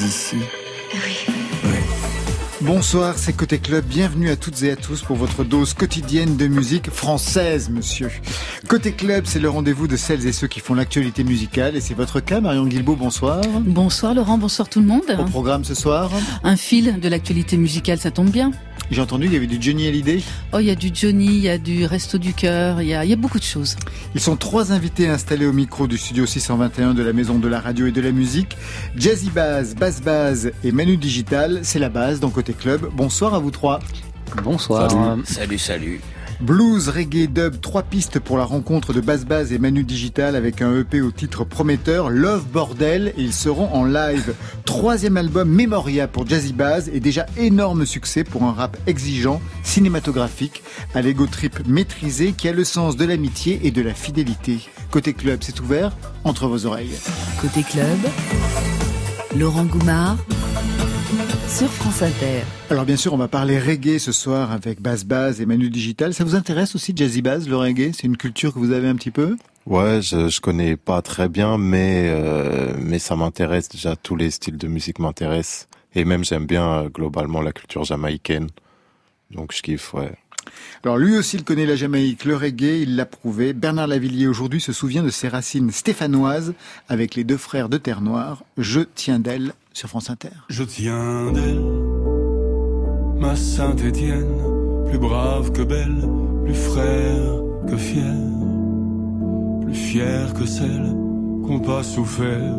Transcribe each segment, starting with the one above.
Vous êtes ici Oui. Bonsoir, c'est Côté Club. Bienvenue à toutes et à tous pour votre dose quotidienne de musique française, monsieur. Côté Club, c'est le rendez-vous de celles et ceux qui font l'actualité musicale. Et c'est votre cas, Marion Guilbault, bonsoir. Bonsoir Laurent, bonsoir tout le monde. Au programme ce soir Un fil de l'actualité musicale, ça tombe bien. J'ai entendu qu'il y avait du Johnny Hallyday. Oh, il y a du Johnny, il y a du Resto du Cœur, il y a, il y a beaucoup de choses. Ils sont trois invités installés au micro du studio 621 de la Maison de la Radio et de la Musique. Jazzy Baz, Bass Baz et Manu Digital, c'est la base dans Côté Club. Bonsoir à vous trois. Bonsoir. Salut, salut. Blues, reggae, dub, trois pistes pour la rencontre de Bass Baz et Manu Digital avec un EP au titre prometteur, Love Bordel, et ils seront en live. Troisième album Memoria pour Jazzy Baz et déjà énorme succès pour un rap exigeant, cinématographique, à l'ego trip maîtrisé qui a le sens de l'amitié et de la fidélité. Côté club, c'est ouvert entre vos oreilles. Côté club, Laurent Goumard sur France Inter. Alors bien sûr, on va parler reggae ce soir avec Bass Baz et Manu Digital. Ça vous intéresse aussi Jazzy Baz, le reggae? C'est une culture que vous avez un petit peu? Ouais, je, je connais pas très bien, mais euh, mais ça m'intéresse déjà. Tous les styles de musique m'intéressent et même j'aime bien euh, globalement la culture jamaïcaine. Donc je kiffe, ouais. Alors lui aussi, il connaît la Jamaïque, le reggae, il l'a prouvé. Bernard Lavillier aujourd'hui se souvient de ses racines stéphanoises avec les deux frères de Terre Noire. Je tiens d'elle sur France Inter. Je tiens d'elle, ma Sainte-Étienne, plus brave que belle, plus frère que fière, plus fière que celle qu'on pas souffert.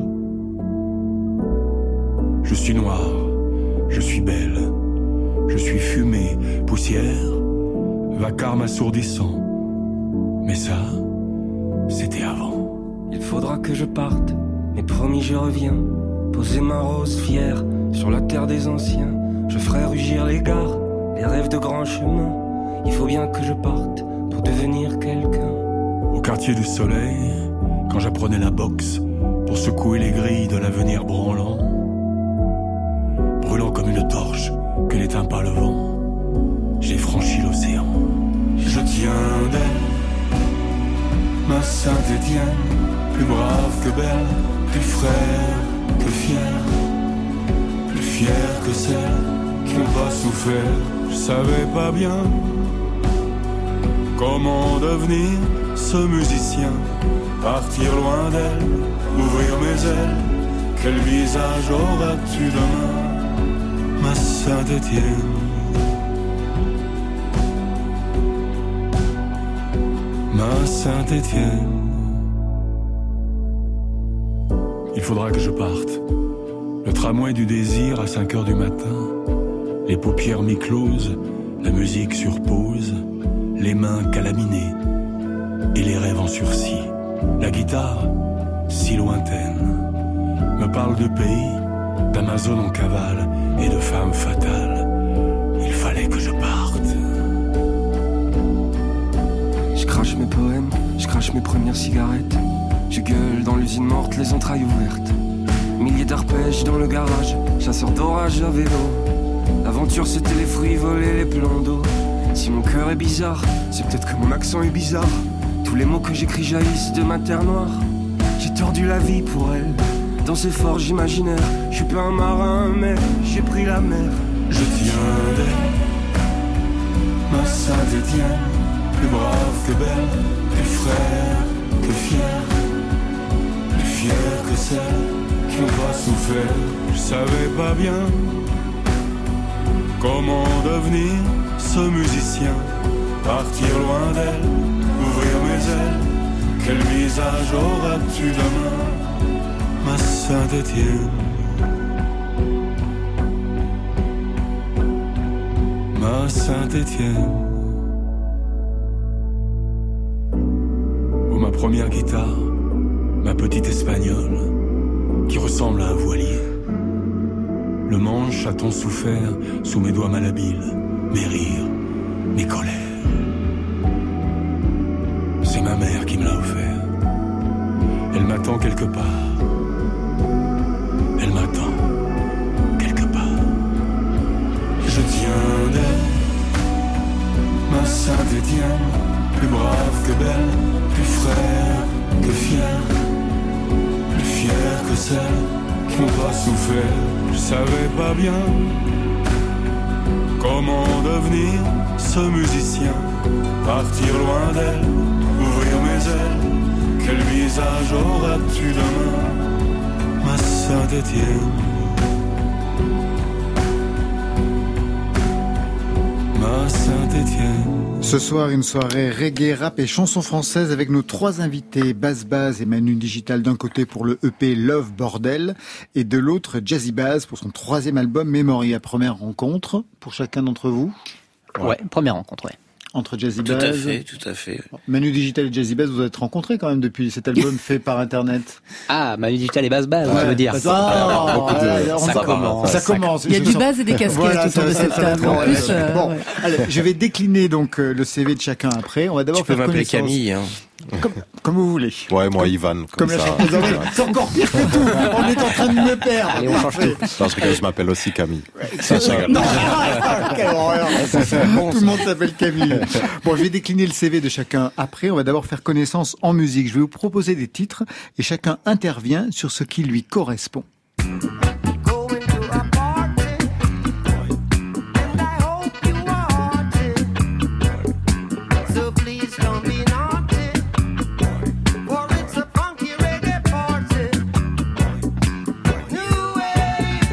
Je suis noir, je suis belle, je suis fumée, poussière, vacarme assourdissant. Mais ça, c'était avant. Il faudra que je parte, mais promis je reviens. Poser ma rose fière sur la terre des anciens. Je ferai rugir les gares, les rêves de grands chemins. Il faut bien que je parte pour devenir quelqu'un. Au quartier du soleil, quand j'apprenais la boxe pour secouer les grilles de l'avenir branlant, brûlant comme une torche que n'éteint pas le vent, j'ai franchi l'océan. Je tiens d'elle, ma Sainte-Étienne, plus brave que belle, plus frère que fier, plus fier que celle qui n'a pas souffert. Je savais pas bien comment devenir ce musicien, partir loin d'elle, ouvrir mes ailes. Quel visage auras-tu demain, ma Sainte-Étienne? Ma Sainte-Étienne. Il faudra que je parte. Le tramway du désir à 5 heures du matin. Les paupières mi-closes, la musique sur pause, les mains calaminées et les rêves en sursis. La guitare, si lointaine, me parle de pays, d'Amazon en cavale et de femmes fatales. Il fallait que je parte. Je crache mes poèmes, je crache mes premières cigarettes. Je gueule dans l'usine morte, les entrailles ouvertes. Milliers d'arpèges dans le garage, chasseur d'orage à vélo. L'aventure c'était les fruits volés, les plans d'eau. Si mon cœur est bizarre, c'est peut-être que mon accent est bizarre. Tous les mots que j'écris jaillissent de ma terre noire. J'ai tordu la vie pour elle, dans ces forges imaginaires. Je suis pas un marin, mais j'ai pris la mer. Je tiens d'elle, ma Sainte-Étienne, plus brave que belle, plus frère que fier, fier que celle qui pas souffert. Je savais pas bien comment devenir ce musicien, partir loin d'elle, ouvrir mes ailes. Quel visage auras-tu demain, ma Sainte-Étienne? Ma Sainte-Étienne. Oh, ma première guitare, ma petite espagnole, qui ressemble à un voilier. le manche a tant souffert sous mes doigts malhabiles, mes rires, mes colères? C'est ma mère qui me l'a offert. Elle m'attend quelque part. Souffert. Je savais pas bien comment devenir ce musicien, partir loin d'elle, ouvrir mes ailes. Quel visage auras-tu demain, ma sainte Étienne? Ma sainte Étienne Ce soir, une soirée reggae, rap et chansons françaises avec nos trois invités, Baz Baz et Manu Digital d'un côté pour le EP Love Bordel et de l'autre Jazzy Baz pour son troisième album Memoria. Première rencontre pour chacun d'entre vous? Ouais, première rencontre, ouais. Entre Jazzy Tout Baz. à fait, tout à fait. Manu Digital et Jazzy Baz, vous êtes rencontrés quand même depuis cet album fait par Internet. Ah, Manu Digital et Bass Bass, on veut dire. Ah, de- ça ça commence. Ça commence. Il y a sens- bases et des casquettes Voilà, autour ça- de cette table. En plus, ouais. euh, Bon, ouais. allez, je vais décliner donc euh, le CV de chacun après. On va d'abord Tu peux faire m'appeler connaissance. Camille. Hein. Comme, comme vous voulez. Ouais, moi, Ivan, comme, Comme la ça. C'est encore pire que tout. On est en train de me perdre. Allez, on change. Non, je m'appelle aussi Camille. Ça, rigole. Non, quelle horreur. Tout le monde s'appelle Camille. Bon, je vais décliner le CV de chacun après. On va d'abord faire connaissance en musique. Je vais vous proposer des titres et chacun intervient sur ce qui lui correspond.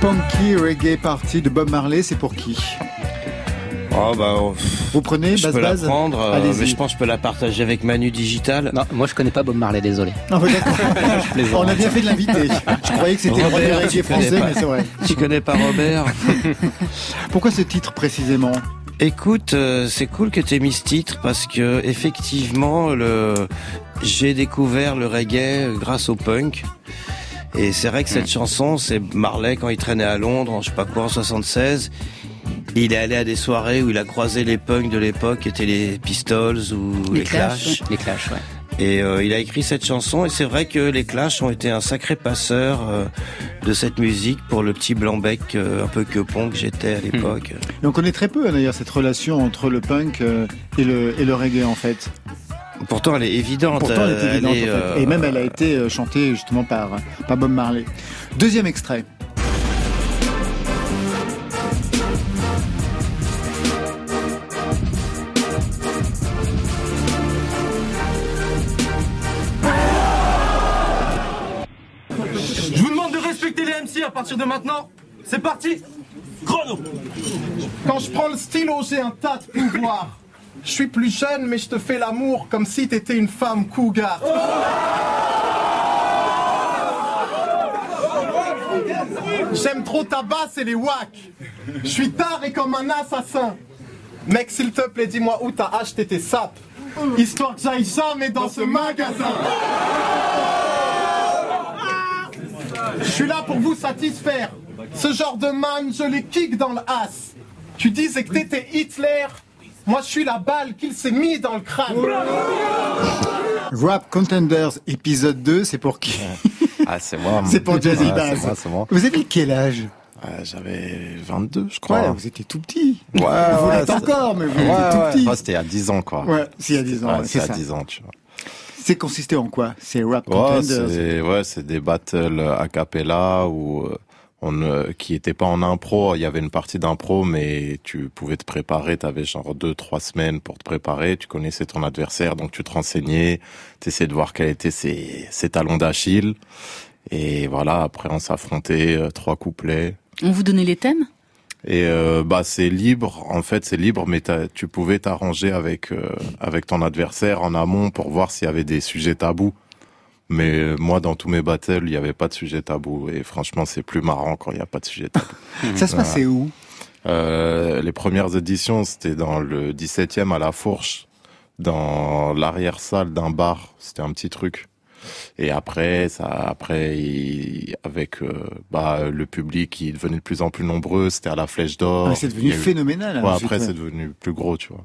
Punky Reggae Party de Bob Marley, c'est pour qui Oh bah, oh, Vous prenez je Baz peux la prendre, euh, mais je pense que je peux la partager avec Manu Digital. Non, moi je connais pas Bob Marley, désolé. Ah, d'accord. On a bien fait de l'inviter. Je croyais que c'était Robert, connais français, mais c'est vrai. Tu connais pas Robert Pourquoi ce titre précisément Écoute, euh, c'est cool que tu aies mis ce titre parce que effectivement, le j'ai découvert le reggae grâce au punk. Et c'est vrai que cette chanson, c'est Marley quand il traînait à Londres, en je sais pas quoi, en 76. Il est allé à des soirées où il a croisé les punks de l'époque, qui étaient les Pistols ou les, Les Clash, Clash. Les Clash, ouais. Et euh, il a écrit cette chanson et c'est vrai que les Clash ont été un sacré passeur euh, de cette musique pour le petit blanc-bec euh, un peu que pont que j'étais à l'époque. Et on connaît très peu hein, d'ailleurs cette relation entre le punk euh, et le, et le reggae en fait. Pourtant, elle est évidente. Pourtant elle est euh, évidente est, en fait. euh, Et même elle a été euh, chantée justement par, par Bob Marley. Deuxième extrait. Je vous demande de respecter les MC à partir de maintenant. C'est parti Chrono Quand je prends le stylo, j'ai un tas de pouvoir. Je suis plus jeune, mais je te fais l'amour comme si t'étais une femme cougar. J'aime trop ta basse et les wacks. Je suis taré comme un assassin. Mec, s'il te plaît, dis-moi où t'as acheté tes sapes. Histoire que j'aille jamais dans ce magasin. Je suis là pour vous satisfaire. Ce genre de man, je les kick dans le as. Tu disais que t'étais Hitler. Moi, je suis la balle qu'il s'est mis dans le crâne. Rap Contenders épisode 2, c'est pour qui Ah, c'est moi. C'est pour Jazzy Ouais, Bass. moi, moi. Vous avez quel âge Ouais, J'avais 22, je crois. Ouais, vous étiez tout petit. Ouais, vous ouais, l'êtes encore, mais vous Ouais, étiez tout petit. Ouais, c'était il y a 10 ans, quoi. Ouais, c'est il y a 10 ans, c'est ça. 10 ans, tu vois. C'est consisté en quoi? C'est Rap Ouais, Contenders c'est ouais, c'est des battles a cappella où euh, on euh, qui étaient pas en impro, il y avait une partie d'impro mais tu pouvais te préparer, tu avais genre deux trois semaines pour te préparer, tu connaissais ton adversaire donc tu te renseignais, tu essayais de voir quels étaient ses ses talons d'Achille. Et voilà, après on s'affrontait euh, trois couplets. On vous donnait les thèmes? Et euh, bah c'est libre, en fait c'est libre, mais tu pouvais t'arranger avec euh, avec ton adversaire en amont pour voir s'il y avait des sujets tabous. Mais euh, moi dans tous mes battles il n'y avait pas de sujet tabou et franchement c'est plus marrant quand il n'y a pas de sujet tabou. Ça se passait où? Euh, les premières éditions c'était dans le 17e à la Fourche, dans l'arrière salle d'un bar, c'était un petit truc. Et après, ça, après, il- avec euh, bah, le public qui devenait de plus en plus nombreux, c'était à la Flèche d'Or. Ah, c'est devenu eu- phénoménal, hein, Ouais, après, c'est devenu plus gros, tu vois.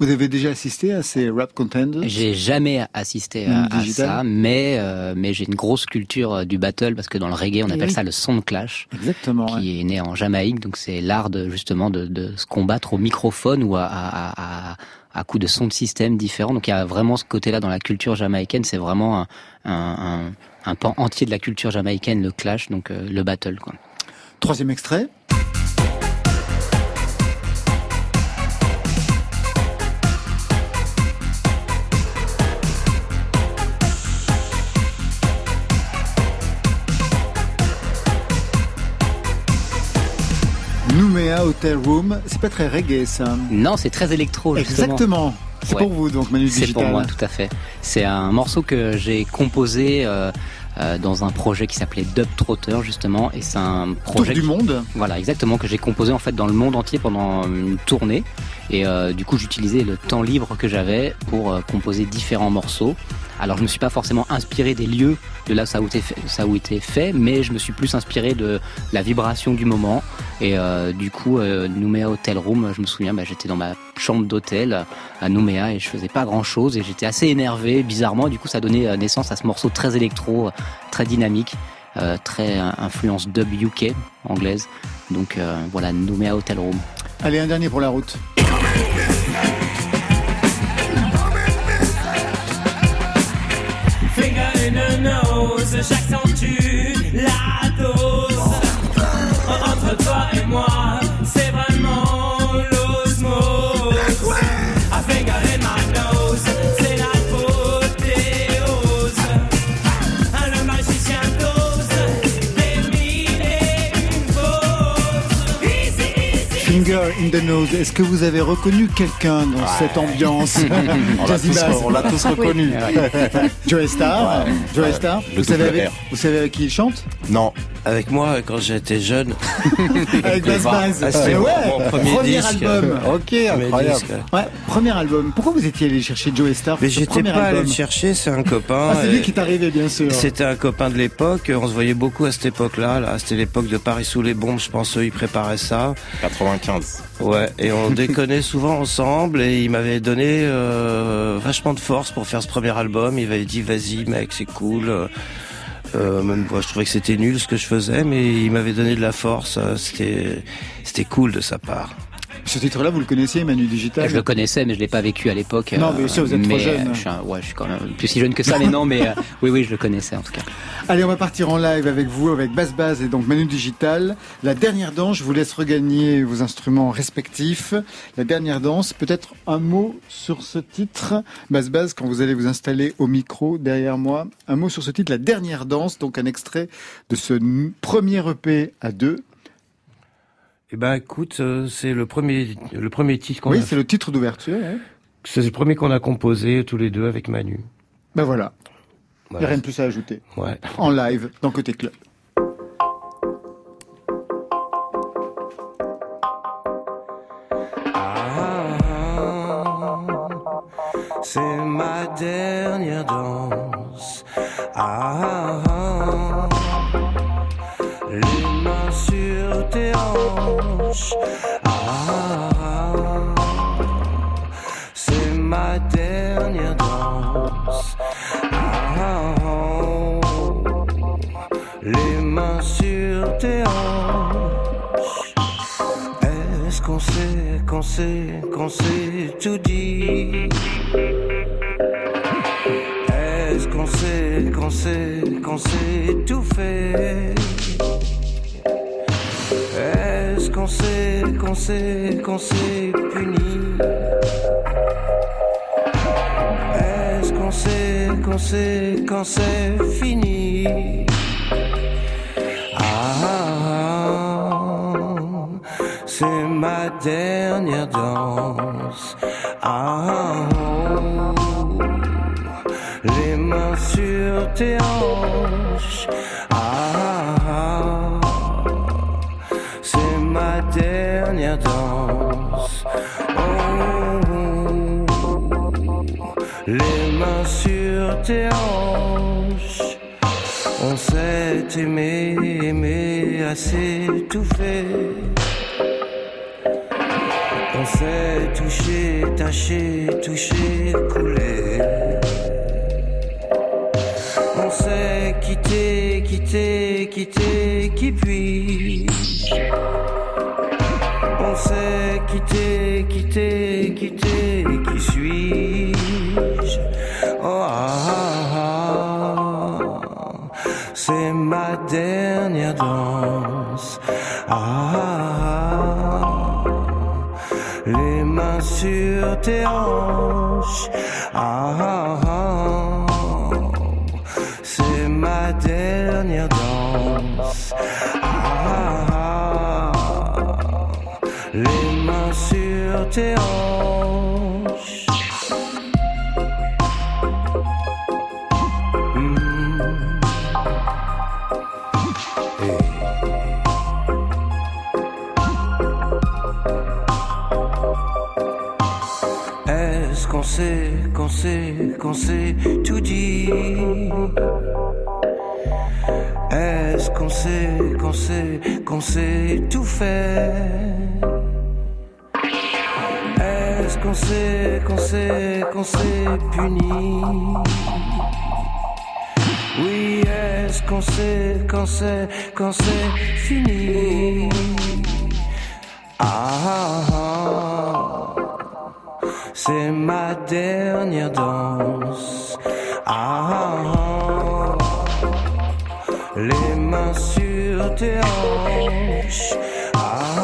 Vous avez déjà assisté à ces rap contenders? J'ai jamais assisté à, Digital? ça, mais euh, mais j'ai une grosse culture euh, du battle parce que dans le reggae on Eh appelle oui. ça le son de clash, Exactement. ouais. qui est né en Jamaïque, donc c'est l'art de justement de, de se combattre au microphone ou à, à, à, à coups de sons de système différents. Donc il y a vraiment ce côté-là dans la culture jamaïcaine, c'est vraiment un, un, un, un pan entier de la culture jamaïcaine, le clash, donc euh, le battle. Quoi. Troisième extrait. Hotel Room, c'est pas très reggae ça. Non, c'est très électro. Justement. Exactement. C'est Ouais. pour vous donc Manu C'est Digital. pour moi, tout à fait. C'est un morceau que j'ai composé euh, euh, dans un projet qui s'appelait Dub Trotter justement, et c'est un Tour projet du qui- monde. Voilà, exactement, que j'ai composé en fait dans le monde entier pendant une tournée. Et euh, du coup, j'utilisais le temps libre que j'avais pour euh, composer différents morceaux. Alors, je me suis pas forcément inspiré des lieux de là où ça a été fait, ça a été fait mais je me suis plus inspiré de la vibration du moment. Et du coup, euh, Nouméa Hotel Room, je me souviens, bah, j'étais dans ma chambre d'hôtel à Nouméa et je faisais pas grand chose et j'étais assez énervé, bizarrement. Du coup, ça donnait euh, naissance à ce morceau très électro, euh, très dynamique. euh, très influence dub UK anglaise donc euh, voilà Nouméa Hotel Room Allez, un dernier pour la route. Finger in the nose, j'accentue la dose. Entre toi et moi, Finger in the nose. Est-ce que vous avez reconnu quelqu'un dans cette ambiance On l'a tous, reconnu. Joe Star. Ouais. Star. Vous savez, avec, vous savez avec qui il chante? Non. Avec moi, quand j'étais jeune. Avec Bass Bass. Ah, c'était Eh mon- ouais, mon premier disque. album. Ok, Premier incroyable. Ouais, premier album. Pourquoi vous étiez allé chercher Joe Star Mais j'étais pas allé le chercher, c'est un copain. Ah, c'est lui qui est arrivé, bien sûr. C'était un copain de l'époque, on se voyait beaucoup à cette époque-là. Là, c'était l'époque de Paris sous les bombes, je pense, eux, ils préparaient ça. 95. Ouais, et on déconnait souvent ensemble et il m'avait donné euh, vachement de force pour faire ce premier album. Il m'avait dit vas-y mec, c'est cool. Euh, même moi, je trouvais que c'était nul ce que je faisais, mais il m'avait donné de la force. euh, C'était c'était cool de sa part. Ce titre-là, vous le connaissiez, Manu Digital je le connaissais mais je l'ai pas vécu à l'époque Non, mais sûr, vous êtes trop mais, jeune. euh, je suis, un- ouais je suis quand même plus si jeune que ça mais non mais euh, oui oui je le connaissais en tout cas Allez, on va partir en live avec vous, avec Bass Bass et donc Manu Digital. La dernière danse, je vous laisse regagner vos instruments respectifs. La dernière danse, peut-être un mot sur ce titre. Bass Bass, quand vous allez vous installer au micro derrière moi, un mot sur ce titre, la dernière danse, donc un extrait de ce premier EP à deux. Eh ben, écoute, euh, c'est le premier le premier titre qu'on Oui, a. c'est le titre d'ouverture. hein. C'est le premier qu'on a composé tous les deux avec Manu. Ben voilà, a rien de plus à ajouter. Ouais. En live, dans Côté Club. Ah, c'est ma dernière danse. Ah, les Ah, c'est ma dernière danse. Ah, les mains sur tes hanches. Est-ce qu'on sait, qu'on sait, qu'on sait tout dit Est-ce qu'on sait, qu'on sait, qu'on sait tout fait qu'on sait, qu'on sait, qu'on sait puni Est-ce qu'on sait, qu'on sait, quand c'est fini? Ah, c'est ma dernière danse. Ah, les mains sur tes hanches. Les mains sur tes hanches. On s'est aimé, aimé, tout fait. On s'est touché, taché, touché, coulé. On s'est quitté, quitté, quitté, qui puis-je? On s'est quitté, quitté, quitté, qui suis-je? Oh, ah, c'est ma dernière danse. Ah, les mains sur tes hanches. Ah, c'est ma dernière danse. Ah. les mains sur tes hanches. Sait, qu'on sait, qu'on sait tout dit Est-ce qu'on sait, qu'on sait, qu'on sait tout faire? Est-ce qu'on sait, qu'on sait, qu'on sait punir? Oui, est-ce qu'on sait, qu'on sait, qu'on sait finir? Ah, ah, ah. C'est ma dernière danse. Ah, ah, ah. les mains sur tes hanches. Ah,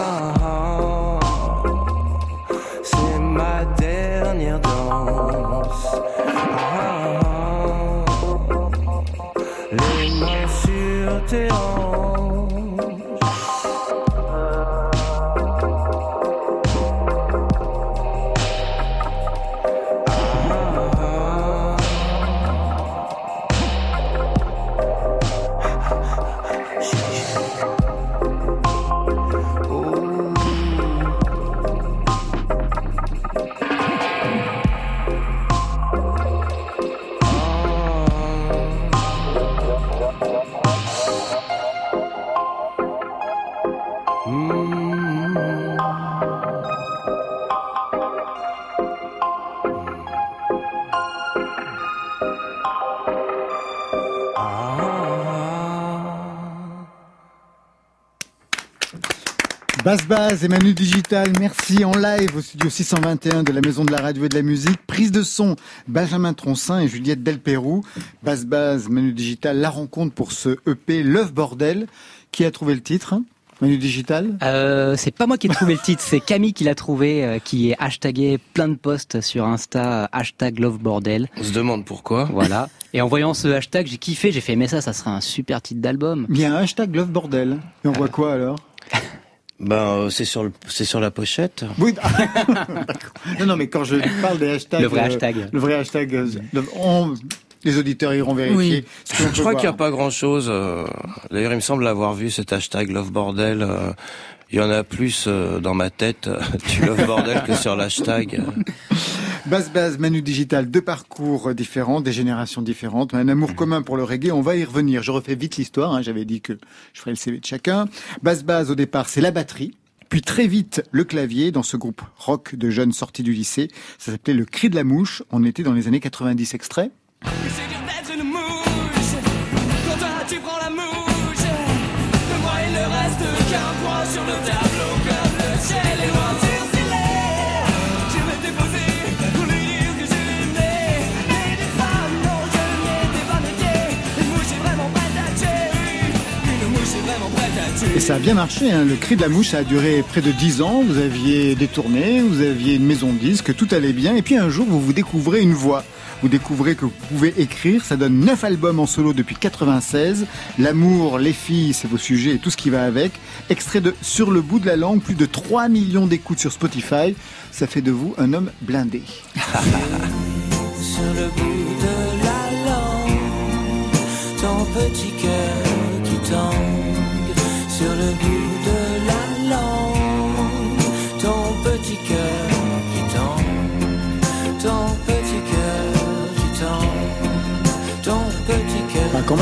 Basse Base et Manu Digital, merci en live au studio 621 de la Maison de la Radio et de la Musique. Prise de son, Benjamin Troncin et Juliette Delpérou. Basse Base, Manu Digital, la rencontre pour ce EP Love Bordel. Qui a trouvé le titre Manu Digital? Euh, c'est pas moi qui ai trouvé le titre, c'est Camille qui l'a trouvé, euh, qui est hashtagué plein de posts sur Insta, euh, hashtag Love Bordel. On se demande pourquoi. Voilà. Et en voyant ce hashtag, j'ai kiffé, j'ai fait, mais ça, ça serait un super titre d'album. Il y a un hashtag Love Bordel. Et on voit quoi alors? Ben, euh, c'est sur le, c'est sur la pochette. Oui, d'accord. Non, non, mais quand je parle des hashtags... Le vrai euh, hashtag. Le vrai hashtag... euh, on- les auditeurs iront vérifier. ce Je crois voir. qu'il n'y a pas grand chose. D'ailleurs, il me semble avoir vu cet hashtag Love Bordel. Il y en a plus dans ma tête du Love Bordel que sur l'hashtag. Basse Base, Manu Digital, deux parcours différents, des générations différentes, mais un amour commun pour le reggae. On va y revenir. Je refais vite l'histoire. hein. J'avais dit que je ferais le CV de chacun. Basse Base, au départ, c'est la batterie. Puis très vite, le clavier dans ce groupe rock de jeunes sortis du lycée. Ça s'appelait Le Cri de la Mouche. On était dans les années 90 extrait. Et ça a bien marché. Hein. Le Cri de la Mouche, a duré près de 10 ans. Vous aviez des tournées, vous aviez une maison de disques, tout allait bien. Et puis un jour, vous vous découvrez une voix. Vous découvrez que vous pouvez écrire. Ça donne 9 albums en solo depuis 96. L'amour, les filles, c'est vos sujets et tout ce qui va avec. Extrait de Sur le bout de la langue, plus de 3 millions d'écoutes sur Spotify. Ça fait de vous un homme blindé. sur le bout de la langue, ton petit cœur qui tangue. Sur le bout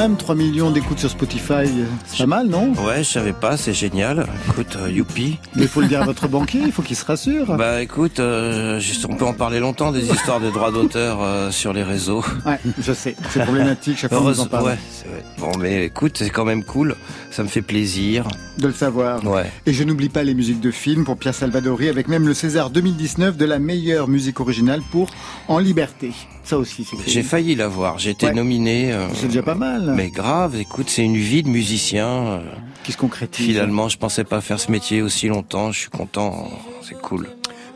même, 3 millions d'écoutes sur Spotify, c'est pas mal, non? Ouais, je savais pas, c'est génial. Écoute, euh, youpi. Mais il faut le dire à votre banquier, il faut qu'il se rassure. Bah écoute, euh, on peut en parler longtemps des histoires de droits d'auteur euh, sur les réseaux. Ouais, je sais, c'est problématique, chaque fois qu'on en parle. ouais, vrai. Bon, mais écoute, c'est quand même cool. Ça me fait plaisir. De le savoir. Ouais. Et je n'oublie pas les musiques de films pour Pierre Salvadori, avec même le César 2019 de la meilleure musique originale pour En Liberté. Ça aussi, c'est J'ai failli l'avoir. J'ai été Ouais. nominé. euh, C'est déjà pas mal. Mais grave, écoute, c'est une vie de musicien. euh, Qui se concrétise. Finalement, je pensais pas faire ce métier aussi longtemps. Je suis content. C'est cool.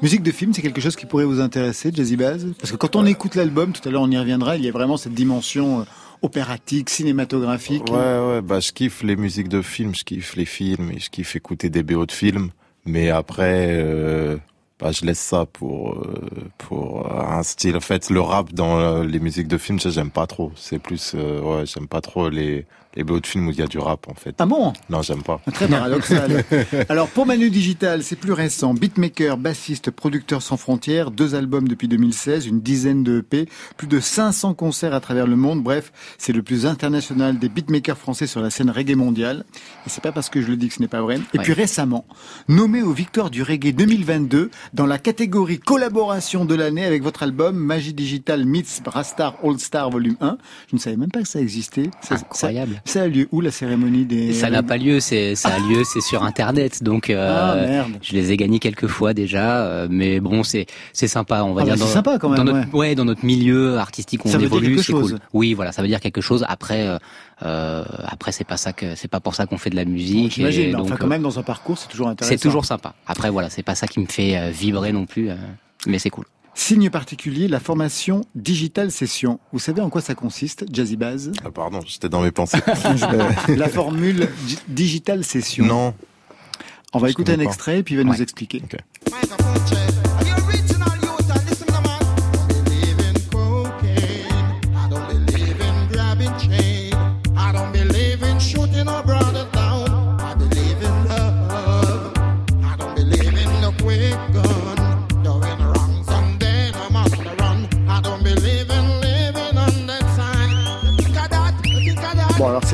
Musique de film, c'est quelque chose qui pourrait vous intéresser, Jazzy Baz? Parce que quand on écoute l'album, tout à l'heure on y reviendra, il y a vraiment cette dimension euh, opératique, cinématographique. Ouais, ouais, bah, je kiffe les musiques de films, je kiffe les films et je kiffe écouter des BO de films. Mais après, euh, bah, je laisse ça pour, euh, pour euh, un style. En fait, le rap dans euh, les musiques de films, j'aime pas trop. C'est plus, ouais, j'aime pas trop les, les BO de films où il y a du rap, en fait. Ah bon? Non, j'aime pas. Très paradoxal. Alors pour Manu Digital, c'est plus récent. Beatmaker, bassiste, producteur sans frontières, deux albums depuis 2016, une dizaine de EP, plus de 500 concerts à travers le monde. Bref, c'est le plus international des beatmakers français sur la scène reggae mondiale. Et c'est pas parce que je le dis que ce n'est pas vrai. Et Ouais. puis récemment, nommé aux Victoires du Reggae 2022 dans la catégorie collaboration de l'année avec votre album Magie Digital Meets Brastar All Star Volume 1. Je ne savais même pas que ça existait. Ça- Incroyable. Ça, a lieu où la cérémonie des... Ça n'a pas lieu, c'est ça a lieu, c'est sur internet, donc euh, Ah, merde. je les ai gagnés quelques fois déjà, euh, mais bon c'est c'est sympa, on va Ah dire. bah, c'est sympa quand même, Dans notre, ouais. dans notre milieu artistique, on Ça évolue, c'est cool. Oui, voilà, ça veut dire quelque chose. Après, euh, euh, après c'est pas ça que c'est pas pour ça qu'on fait de la musique. J'imagine, mais donc, enfin quand euh, même dans un parcours, c'est toujours intéressant. c'est toujours sympa. Après voilà, c'est pas ça qui me fait vibrer non plus, mais c'est cool. Signe particulier, la formation Digital Session. Vous savez en quoi ça consiste, Jazzy Baz? Ah, pardon, j'étais dans mes pensées. La formule Di- Digital Session. non. On va Je écouter un pas. extrait et puis il va nous expliquer.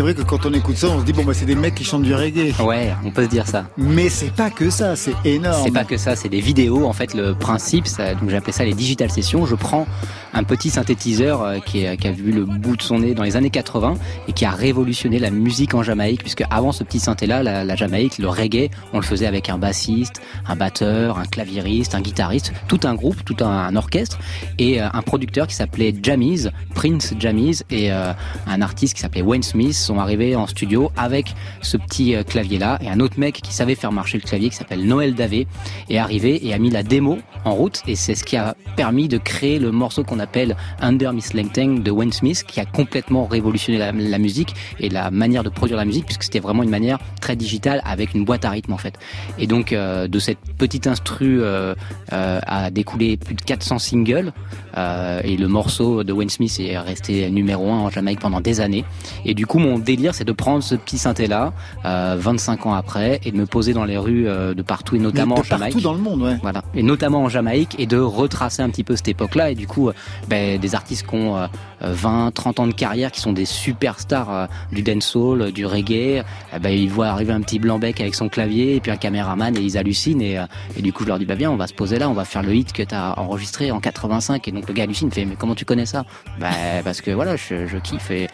C'est vrai que quand on écoute ça, on se dit bon bah c'est des mecs qui chantent du reggae. Ouais, on peut se dire ça. Mais c'est pas que ça, c'est énorme. C'est pas que ça, c'est des vidéos. En fait, le principe, ça, donc j'ai appelé ça les digital sessions. Je prends un petit synthétiseur euh, qui, est- qui a vu le bout de son nez dans les années 80 et qui a révolutionné la musique en Jamaïque, puisque avant ce petit synthé-là, la, la Jamaïque, le reggae, on le faisait avec un bassiste, un batteur, un claviériste, un guitariste, tout un groupe, tout un, un orchestre et euh, un producteur qui s'appelait Jamiz, Prince Jamiz et euh, un artiste qui s'appelait Wayne Smith sont arrivés en studio avec ce petit euh, clavier-là et un autre mec qui savait faire marcher le clavier qui s'appelle Noël Davé est arrivé et a mis la démo en route et c'est ce qui a permis de créer le morceau qu'on appelle Under Miss Langtang de Wayne Smith qui a complètement révolutionné la, musique et la manière de produire la musique puisque c'était vraiment une manière très digitale avec une boîte à rythme en fait. Et donc euh, de cette petite instru euh, a découlé plus de 400 singles et le morceau de Wayne Smith est resté numéro un en Jamaïque pendant des années. Et du coup mon délire c'est de prendre ce petit synthé là 25 ans après et de me poser dans les rues euh, de partout et notamment de en Jamaïque. partout dans le monde, ouais. Voilà. Et notamment en Jamaïque et de retracer un petit peu cette époque-là et du coup euh, ben, des artistes qui ont euh, 20, 30 ans de carrière qui sont des superstars euh, du dancehall, euh, du reggae, eh ben, ils voient arriver un petit blanc-bec avec son clavier et puis un caméraman et ils hallucinent et, euh, du coup je leur dis bah viens on va se poser là, on va faire le hit que tu as enregistré en 85 et donc le gars hallucine fait mais comment tu connais ça? Bah parce que voilà je, kiffe et,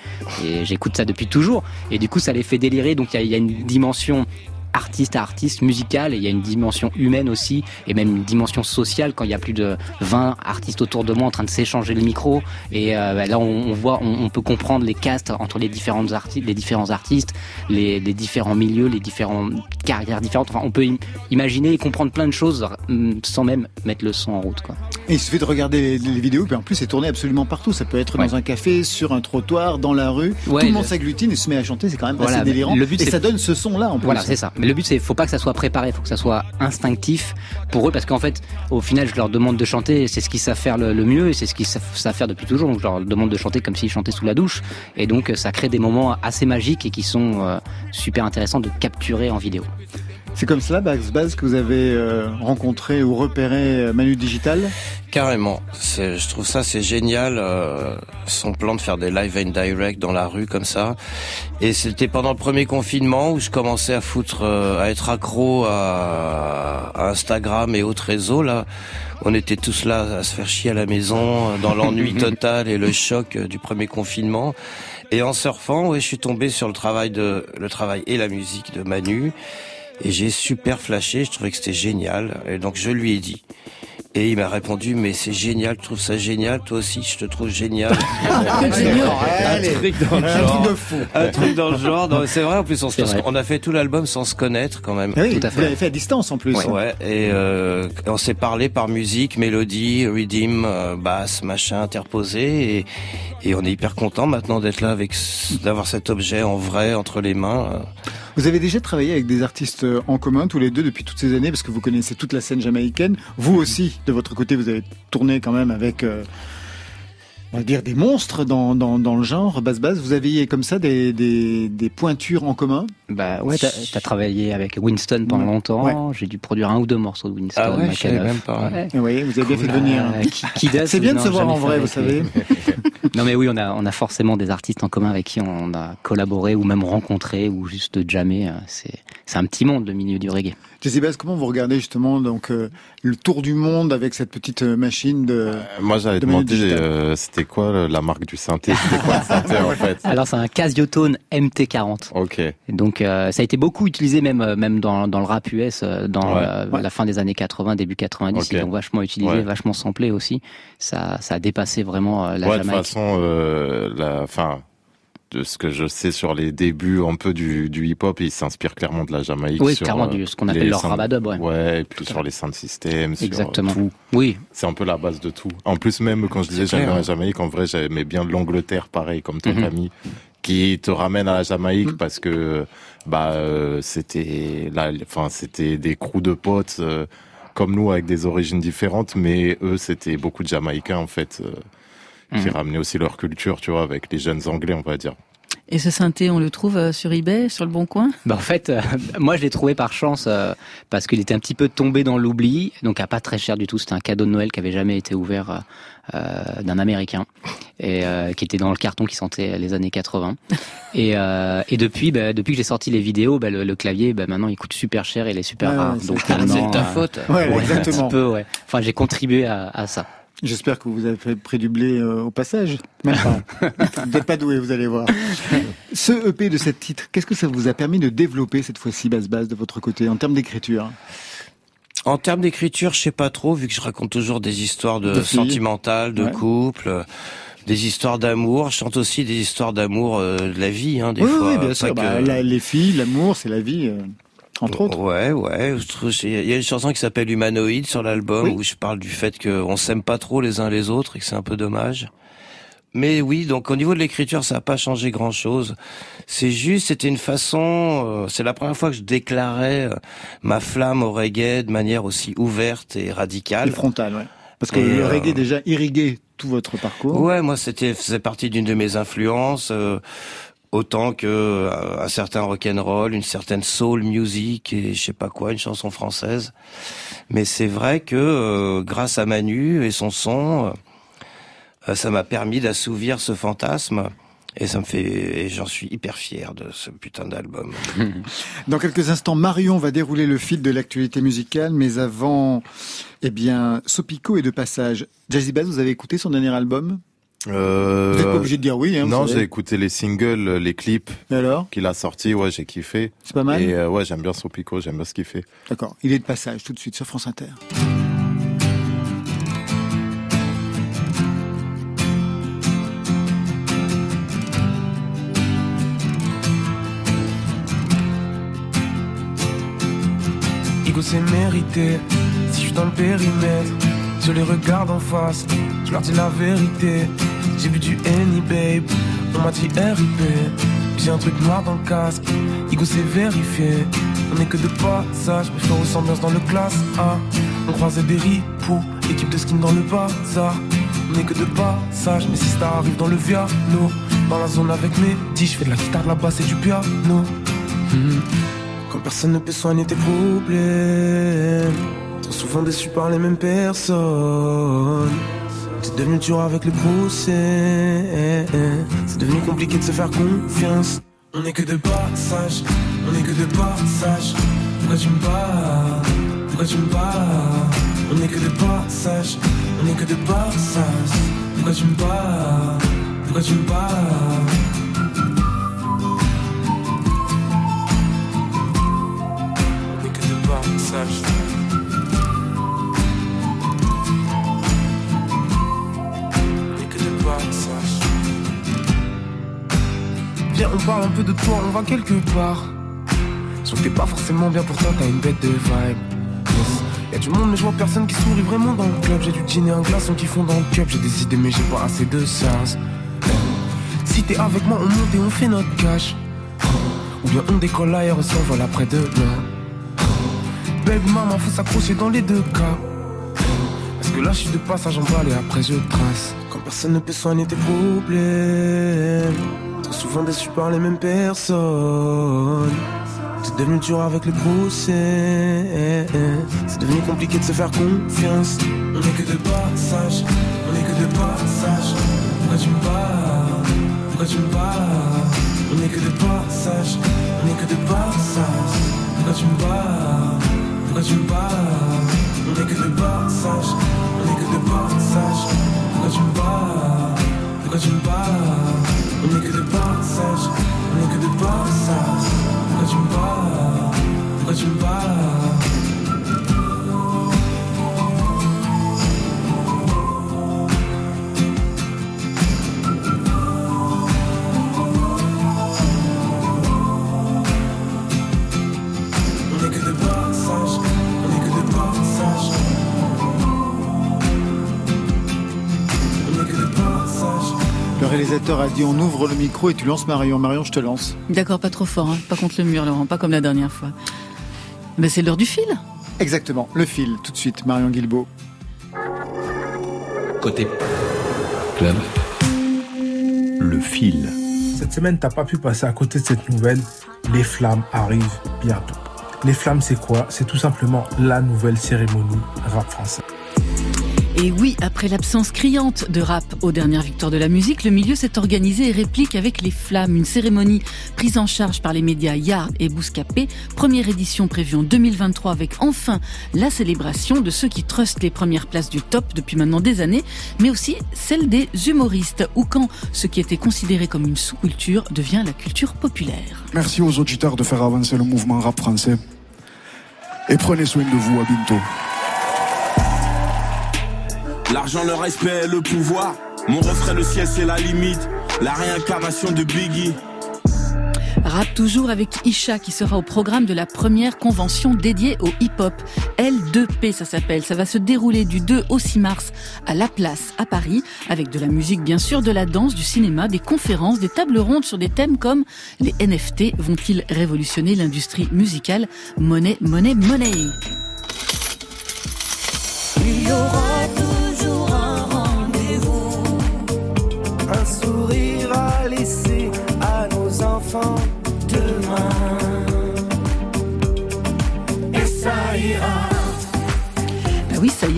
j'écoute ça depuis toujours. Et du coup ça les fait délirer. Donc il y a une dimension artiste à artiste musical et il y a une dimension humaine aussi et même une dimension sociale quand il y a plus de 20 artistes autour de moi en train de s'échanger le micro et euh, bah, là on, on voit on, on peut comprendre les castes entre les différentes artistes les différents artistes les, les différents milieux les différentes carrières différentes enfin on peut im- imaginer et comprendre plein de choses hum, sans même mettre le son en route quoi Et il suffit de regarder les, les vidéos, puis en plus c'est tourné absolument partout. Ça peut être dans un café, sur un trottoir, dans la rue. Ouais, Tout le monde s'agglutine et se met à chanter, c'est quand même Voilà, assez délirant. le but, et ça donne ce son-là en plus. Voilà, c'est ça. Mais le but, c'est faut pas que ça soit préparé, faut que ça soit instinctif pour eux, parce qu'en fait, au final, je leur demande de chanter, c'est ce qu'ils savent faire le, mieux, et c'est ce qu'ils savent, savent faire depuis toujours. Donc, je leur demande de chanter comme s'ils chantaient sous la douche, et donc ça crée des moments assez magiques et qui sont euh, super intéressants de capturer en vidéo. C'est comme cela, Bax Baz, que vous avez euh, rencontré ou repéré euh, Manu Digital? Carrément. C'est- Je trouve ça c'est génial euh, son plan de faire des live and direct dans la rue comme ça. Et c'était pendant le premier confinement où je commençais à foutre, euh, à être accro à, à Instagram et autres réseaux là. On était tous là à se faire chier à la maison, euh, dans l'ennui total et le choc du premier confinement. Et en surfant, ouais, je suis tombé sur le travail de le travail et la musique de Manu. Et j'ai super flashé, je trouvais que c'était génial. Et donc je lui ai dit. Et il m'a répondu, mais c'est génial, tu trouves ça génial, toi aussi, je te trouve génial. un truc dans le Un genre. truc de fou. Un truc dans le genre. C'est vrai, en plus, on, se- on a fait tout l'album sans se connaître quand même. Ah Oui, Tout à vous fait. l'avez fait à distance en plus. Ouais, ouais, et euh, on s'est parlé par musique, mélodie, rhythm, euh, basse, machin, interposé, et, et on est hyper content maintenant d'être là avec, d'avoir cet objet en vrai entre les mains. Vous avez déjà travaillé avec des artistes euh, en commun, tous les deux, depuis toutes ces années, parce que vous connaissez toute la scène jamaïcaine. Vous aussi, de votre côté, vous avez tourné quand même avec, euh, on va dire, des monstres dans, dans, dans le genre, basse basse. Vous aviez comme ça des, des, des pointures en commun? Bah ouais, t'as as travaillé avec Winston pendant Ouais. longtemps. J'ai dû produire un ou deux morceaux de Winston. Ah ouais, je même pas. Oui, vous avez bien fait de venir. Euh, C'est bien de se voir en vrai, vous savez. Non mais oui, on a, on a forcément des artistes en commun avec qui on a collaboré ou même rencontré ou juste jamais. C'est, c'est un petit monde le milieu du reggae. Jessie Bass, comment vous regardez justement donc euh, le tour du monde avec cette petite euh, machine de... Moi, j'avais demandé. C'était quoi la marque du synthé? C'était quoi le synthé en fait? Alors c'est un Casiotone MT40. Ok. Donc euh, ça a été beaucoup utilisé même euh, même dans, dans le rap US euh, dans Ouais. Ouais. la fin des années 80 début 90 Ok. ils l'ont vachement utilisé Ouais. vachement samplé aussi ça ça a dépassé vraiment la ouais, de toute Jamaïque façon, euh, la, fin, de ce que je sais sur les débuts un peu du, du hip-hop, ils s'inspirent clairement de la Jamaïque. oui sur, clairement euh, du ce qu'on appelle leur sound- rabadub ouais. Ouais, et puis sur les sound systems, sur exactement tout. oui C'est un peu la base de tout. En plus, même quand je disais j'aimais la hein. Jamaïque, en vrai, j'aimais bien l'Angleterre, pareil, comme ton Mhm. ami, qui te ramène à la Jamaïque Mhm. parce que bah euh, c'était là, enfin c'était des crews de potes euh, comme nous avec des origines différentes, mais eux c'était beaucoup de Jamaïcains en fait. euh, qui Mhm. ramenaient aussi leur culture, tu vois, avec les jeunes anglais, on va dire. Et ce synthé, on le trouve euh, sur eBay, sur le Bon Coin? Bah en fait, euh, moi je l'ai trouvé par chance euh, parce qu'il était un petit peu tombé dans l'oubli, donc à pas très cher du tout. C'était un cadeau de Noël qui avait jamais été ouvert euh, d'un Américain et euh, qui était dans le carton qui sentait les années 80. Et, euh, et depuis, bah, depuis que j'ai sorti les vidéos, bah, le, le clavier, bah, maintenant il coûte super cher et il est super Ouais, rare. ouais, c'est donc c'est ta euh, faute. Ouais, ouais, un exactement. petit peu, ouais. Enfin, j'ai contribué à, à ça. J'espère que vous avez fait pris du blé euh, au passage. Même pas. vous n'êtes pas doué, vous allez voir. Ce EP de cette titre, qu'est-ce que ça vous a permis de développer cette fois-ci, basse basse de votre côté, en termes d'écriture? En termes d'écriture, je sais pas trop, vu que je raconte toujours des histoires de, sentimentales, de Ouais. couple, des histoires d'amour. Je chante aussi des histoires d'amour euh, de la vie, hein, des Oui, fois. oui, bien sûr. que- Bah, la- les filles, l'amour, c'est la vie, euh, entre autres. Ouais, ouais. Il y a une chanson qui s'appelle Humanoïde sur l'album Oui. où je parle du fait qu'on s'aime pas trop les uns les autres et que c'est un peu dommage. Mais oui, donc au niveau de l'écriture, ça n'a pas changé grand-chose. C'est juste, c'était une façon. euh, c'est la première fois que je déclarais euh, ma flamme au reggae de manière aussi ouverte et radicale. Et frontale, ouais. Parce que Et, le euh, reggae déjà irrigué tout votre parcours. Ouais, moi c'était faisait partie d'une de mes influences. euh, autant que euh, un certain rock'n'roll, une certaine soul music et je sais pas quoi, une chanson française. Mais c'est vrai que euh, grâce à Manu et son son, euh, ça m'a permis d'assouvir ce fantasme. Et ça me fait, et j'en suis hyper fier de ce putain d'album. Dans quelques instants, Marion va dérouler le fil de l'actualité musicale, mais avant, eh bien, Sopico est de passage. Jazzy Bass, vous avez écouté son dernier album? Euh, Vous n'êtes pas obligé de dire oui, hein, non, j'ai écouté les singles, les clips qu'il a sortis, ouais, j'ai kiffé. C'est pas mal Et euh, ouais, j'aime bien son pico, j'aime bien ce qu'il fait. D'accord, il est de passage tout de suite sur France Inter. Ego c'est mérité, si je suis dans le périmètre, je les regarde en face, je leur dis la vérité. J'ai bu du Henny babe, on m'a dit RIP, j'ai un truc noir dans le casque, Ego c'est vérifié. On est que de passage, mais faire ressemblance dans le classe A. On croisait des ripoux, équipe de skin dans le bazar. On est que de passage, mais si ça arrive dans le Viano, dans la zone avec mes 10, je fais de la guitare, de la basse et du piano. Mhm. Quand personne ne peut soigner tes problèmes. Trop souvent déçu par les mêmes personnes. T'es devenu dur avec le procès. C'est devenu compliqué de se faire confiance. On est que de passage, on est que de passage. Pourquoi tu me bats Pourquoi tu me bats On est que de passage, on est que de passage. Pourquoi tu me bats Pourquoi tu me bats On est que de passage. Viens, on parle un peu de toi, on va quelque part. Sauf t'es pas forcément bien, pourtant t'as une bête de vibe. Y'a du monde, mais je vois personne qui sourit vraiment dans le club. J'ai du dîner un glaçon qui font dans le cup. J'ai des idées, mais j'ai pas assez de sens. Si t'es avec moi, on monte et on fait notre cash. Ou bien on décolle ailleurs, on s'envole après demain. Baby maman, faut s'accrocher dans les deux cas. Parce que là, je suis de passage en balle et après je trace. Quand personne ne peut soigner tes problèmes. Souvent déçu par les mêmes personnes. T'es devenu dur avec le procès. C'est devenu compliqué de se faire confiance. On est que de passage, on est que de passage. Pourquoi tu me bats Pourquoi tu me bats On est que de passage, on est que de passage. Pourquoi tu me bats Pourquoi tu me bats On est que de passage, on est que de passage. Pourquoi tu me bats Pourquoi tu me bats On est que A dit on ouvre le micro et tu lances Marion. Marion, je te lance. D'accord, pas trop fort, hein. pas contre le mur, Laurent, pas comme la dernière fois. Mais c'est l'heure du fil. Exactement, le fil, tout de suite, Marion Guilbeault. Côté club. Le fil. Cette semaine, t'as pas pu passer à côté de cette nouvelle. Les flammes arrivent bientôt. Les flammes, c'est quoi? C'est tout simplement la nouvelle cérémonie rap français. Et oui, après l'absence criante de rap aux dernières victoires de la musique, le milieu s'est organisé et réplique avec les flammes, une cérémonie prise en charge par les médias Yard et Bouscapé, première édition prévue en 2023 avec enfin la célébration de ceux qui trustent les premières places du top depuis maintenant des années, mais aussi celle des humoristes, ou quand ce qui était considéré comme une sous-culture devient la culture populaire. Merci aux auditeurs de faire avancer le mouvement rap français. Et prenez soin de vous, à bientôt. L'argent, le respect, le pouvoir. Mon refrain, le ciel, c'est la limite. La réincarnation de Biggie. Rap toujours avec Isha qui sera au programme de la première convention dédiée au hip-hop. L2P ça s'appelle. Ça va se dérouler du 2 au 6 mars à La Place à Paris avec de la musique bien sûr, de la danse, du cinéma, des conférences, des tables rondes sur des thèmes comme les NFT vont-ils révolutionner l'industrie musicale? Monnaie, monnaie, monnaie. Nos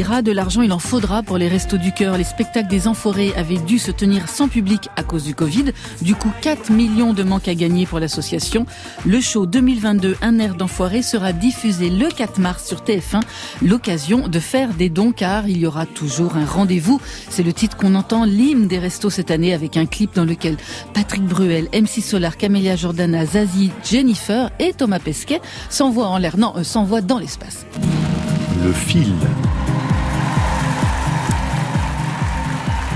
ira, de l'argent il en faudra pour les restos du cœur. Les spectacles des Enforés avaient dû se tenir sans public à cause du Covid. Du coup, 4 millions de manques à gagner pour l'association. Le show 2022 Un air d'enfoiré sera diffusé le 4 mars sur TF1. L'occasion de faire des dons car il y aura toujours un rendez-vous. C'est le titre qu'on entend, l'hymne des restos cette année avec un clip dans lequel Patrick Bruel, MC Solar, Camélia Jordana, Zazie, Jennifer et Thomas Pesquet s'envoient en l'air, non, euh, s'envoient dans l'espace. Le fil.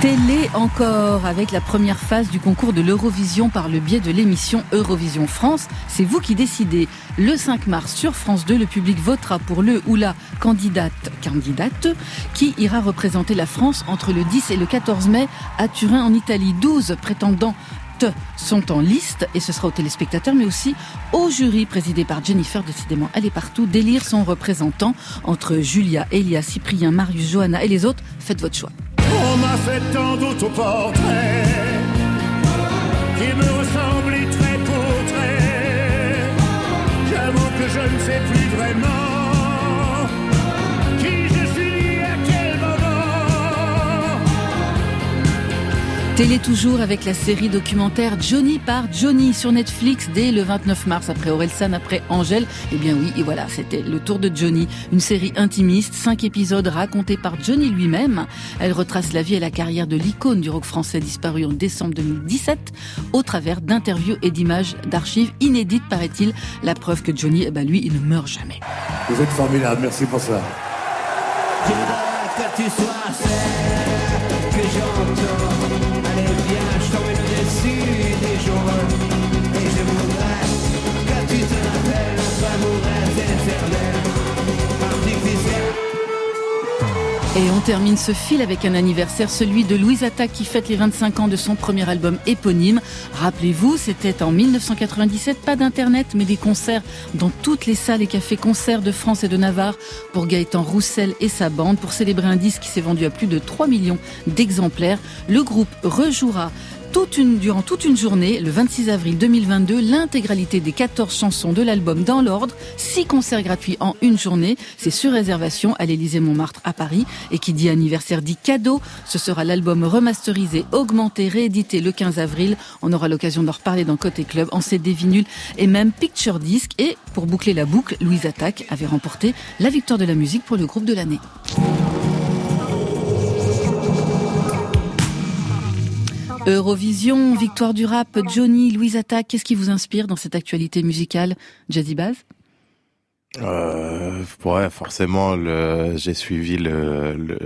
Télé encore avec la première phase du concours de l'Eurovision par le biais de l'émission Eurovision France. C'est vous qui décidez. Le 5 mars sur France 2, le public votera pour le ou la candidate, candidate qui ira représenter la France entre le 10 et le 14 mai à Turin en Italie. 12 prétendants sont en liste et ce sera aux téléspectateurs mais aussi au jury présidé par Jennifer, décidément elle est partout, délire son représentant entre Julia, Elia, Cyprien, Marius, Johanna et les autres, faites votre choix. On m'a fait tant d'autoportraits qui me ressemblaient Télé toujours avec la série documentaire Johnny par Johnny sur Netflix dès le 29 mars après Orelsan, après Angèle. Eh bien oui, et voilà, c'était le tour de Johnny, une série intimiste, cinq épisodes racontés par Johnny lui-même. Elle retrace la vie et la carrière de l'icône du rock français disparu en décembre 2017 au travers d'interviews et d'images d'archives inédites, paraît-il. La preuve que Johnny, eh ben lui, il ne meurt jamais. Vous êtes formidable, merci pour ça. que tu sois Et on termine ce fil avec un anniversaire, celui de Louise Attaque qui fête les 25 ans de son premier album éponyme. Rappelez-vous, c'était en 1997, pas d'internet, mais des concerts dans toutes les salles et cafés-concerts de France et de Navarre pour Gaëtan Roussel et sa bande pour célébrer un disque qui s'est vendu à plus de 3 millions d'exemplaires. Le groupe rejouera durant toute une journée, le 26 avril 2022, l'intégralité des 14 chansons de l'album dans l'ordre, 6 concerts gratuits en une journée. C'est sur réservation à l'Élysée Montmartre à Paris. Et qui dit anniversaire dit cadeau. Ce sera l'album remasterisé, augmenté, réédité le 15 avril. On aura l'occasion d'en reparler dans Côté Club, en CD vinyle et même Picture Disc. Et pour boucler la boucle, Louise Attaque avait remporté la victoire de la musique pour le groupe de l'année. Eurovision, victoire du rap, Johnny, Louise Attaque, qu'est-ce qui vous inspire dans cette actualité musicale Jazzy Baz? Euh, ouais, forcément, le, j'ai suivi le, le,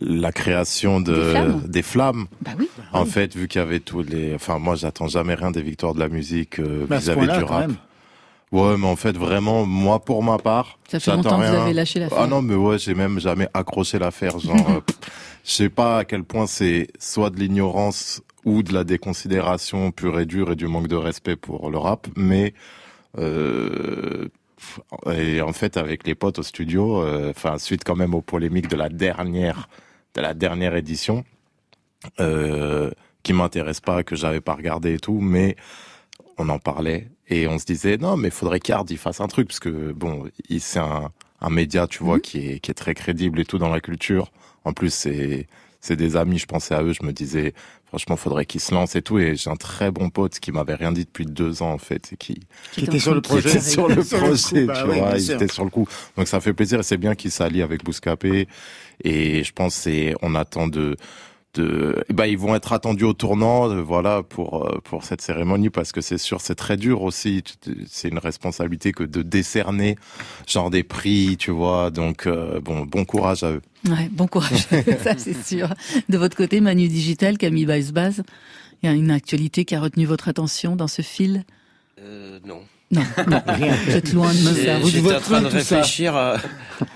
la création de, Des flammes. des flammes. Bah oui. En fait, vu qu'il y avait tous les, enfin, moi, j'attends jamais rien des victoires de la musique euh, Bah, vis-à-vis du rap. Ouais, mais en fait, vraiment, moi, pour ma part, Ça fait longtemps que vous avez lâché l'affaire. Ah non, mais ouais, j'ai même jamais accroché l'affaire. Genre, euh, je sais pas à quel point c'est soit de l'ignorance ou de la déconsidération pure et dure et du manque de respect pour le rap, mais euh, et en fait, avec les potes au studio, euh, enfin, suite quand même aux polémiques de la dernière, de la dernière édition, euh, qui m'intéresse pas, que j'avais pas regardé et tout, mais on en parlait et on se disait non mais faudrait qu'Hard il fasse un truc parce que bon il c'est un, un média tu vois qui est qui est très crédible et tout dans la culture en plus c'est c'est des amis je pensais à eux je me disais franchement faudrait qu'ils se lancent et tout. Et j'ai un très bon pote qui m'avait rien dit depuis deux ans en fait et qui Qui était sur le qui projet. était sur le Sur le projet bah tu oui, vois il était sur le coup. Donc ça fait plaisir et c'est bien qu'il s'allie avec Bouscapé. Et je pense c'est on attend de de, eh ben, ils vont être attendus au tournant, euh, voilà, pour euh, pour cette cérémonie, parce que c'est sûr, c'est très dur aussi. C'est une responsabilité que de décerner genre des prix, tu vois. Donc euh, bon, bon courage à eux. Ouais, bon courage, ça c'est sûr. De votre côté, Manu Digital, Camille Baez-Baz, il y a une actualité qui a retenu votre attention dans ce fil? Euh, non. Non, non, Rien. vous êtes loin de me faire. J'étais en train de réfléchir à,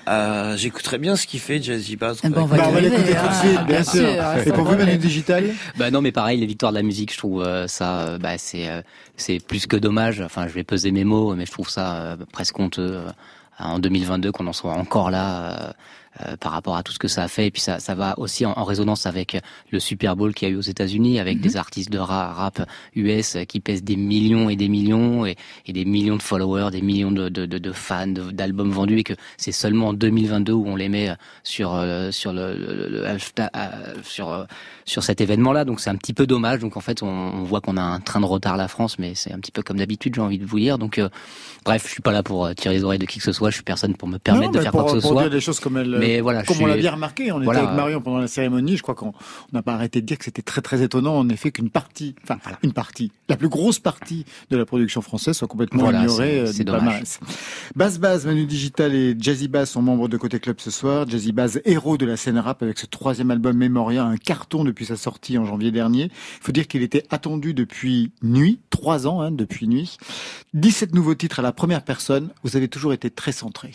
à- j'écouterais bien ce qu'il fait Jazzy Bass. Eh ben, on va Bah, on va arriver, l'écouter tout de suite, bien bien sûr. sûr, Et pour vous, Manu. Digital? Bah non, mais pareil, les victoires de la musique, je trouve euh, ça, euh, bah c'est euh, c'est plus que dommage. Enfin, je vais peser mes mots, mais je trouve ça euh, presque honteux euh, en 2022 qu'on en soit encore là. Euh, euh, par rapport à tout ce que ça a fait et puis ça, ça va aussi en, en résonance avec le Super Bowl qu'il y a eu aux États-Unis avec des artistes de ra- rap US qui pèsent des millions et des millions et, et des millions de followers, des millions de, de, de, de fans, d'albums vendus et que c'est seulement en 2022 où on les met sur euh, sur le, le- le hashtag- euh, sur euh, sur cet événement-là. Donc c'est un petit peu dommage. Donc en fait, on, on voit qu'on a un train de retard la France, mais c'est un petit peu comme d'habitude, j'ai envie de vous dire. Donc euh, bref, je suis pas là pour euh, tirer les oreilles de qui que ce soit. Je suis personne pour me permettre Non, de faire pour, quoi que ce soit. dire des choses comme elles, Mais voilà, comme on l'a bien remarqué, on Voilà. était avec Marion pendant la cérémonie, je crois qu'on on n'a pas arrêté de dire que c'était très très étonnant en effet qu'une partie, enfin une partie, la plus grosse partie de la production française soit complètement Voilà, ignorée c'est- euh, dommage. Bass Bass, Manu Digital et Jazzy Bass sont membres de Côté Club ce soir. Jazzy Bass, héros de la scène rap avec ce troisième album Memoria, un carton depuis sa sortie en janvier dernier. Il faut dire qu'il était attendu depuis nuit, trois ans hein, depuis nuit. 17 nouveaux titres à la première personne. Vous avez toujours été très centré.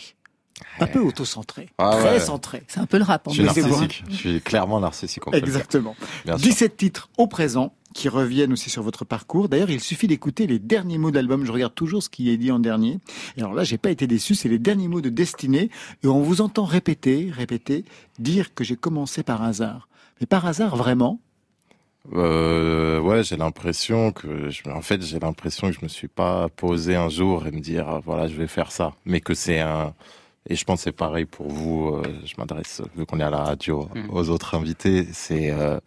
Un peu auto-centré. Ah très ouais. centré. C'est un peu le rap. Je suis narcissique. Je suis clairement narcissique. dire. Exactement. Bien sûr. 17 titres au présent qui reviennent aussi sur votre parcours. D'ailleurs, il suffit d'écouter les derniers mots d'album. Je regarde toujours ce qui est dit en dernier. Et alors là, j'ai pas été déçu. C'est les derniers mots de Destinée. Et on vous entend répéter, répéter, dire que j'ai commencé par hasard. Mais par hasard, vraiment? Euh, ouais, j'ai l'impression que, je, en fait, j'ai l'impression que je me suis pas posé un jour et me dire, voilà, je vais faire ça. Mais que c'est un, et je pense que c'est pareil pour vous, euh, je m'adresse, vu qu'on est à la radio, Mhm. aux autres invités, c'est, euh,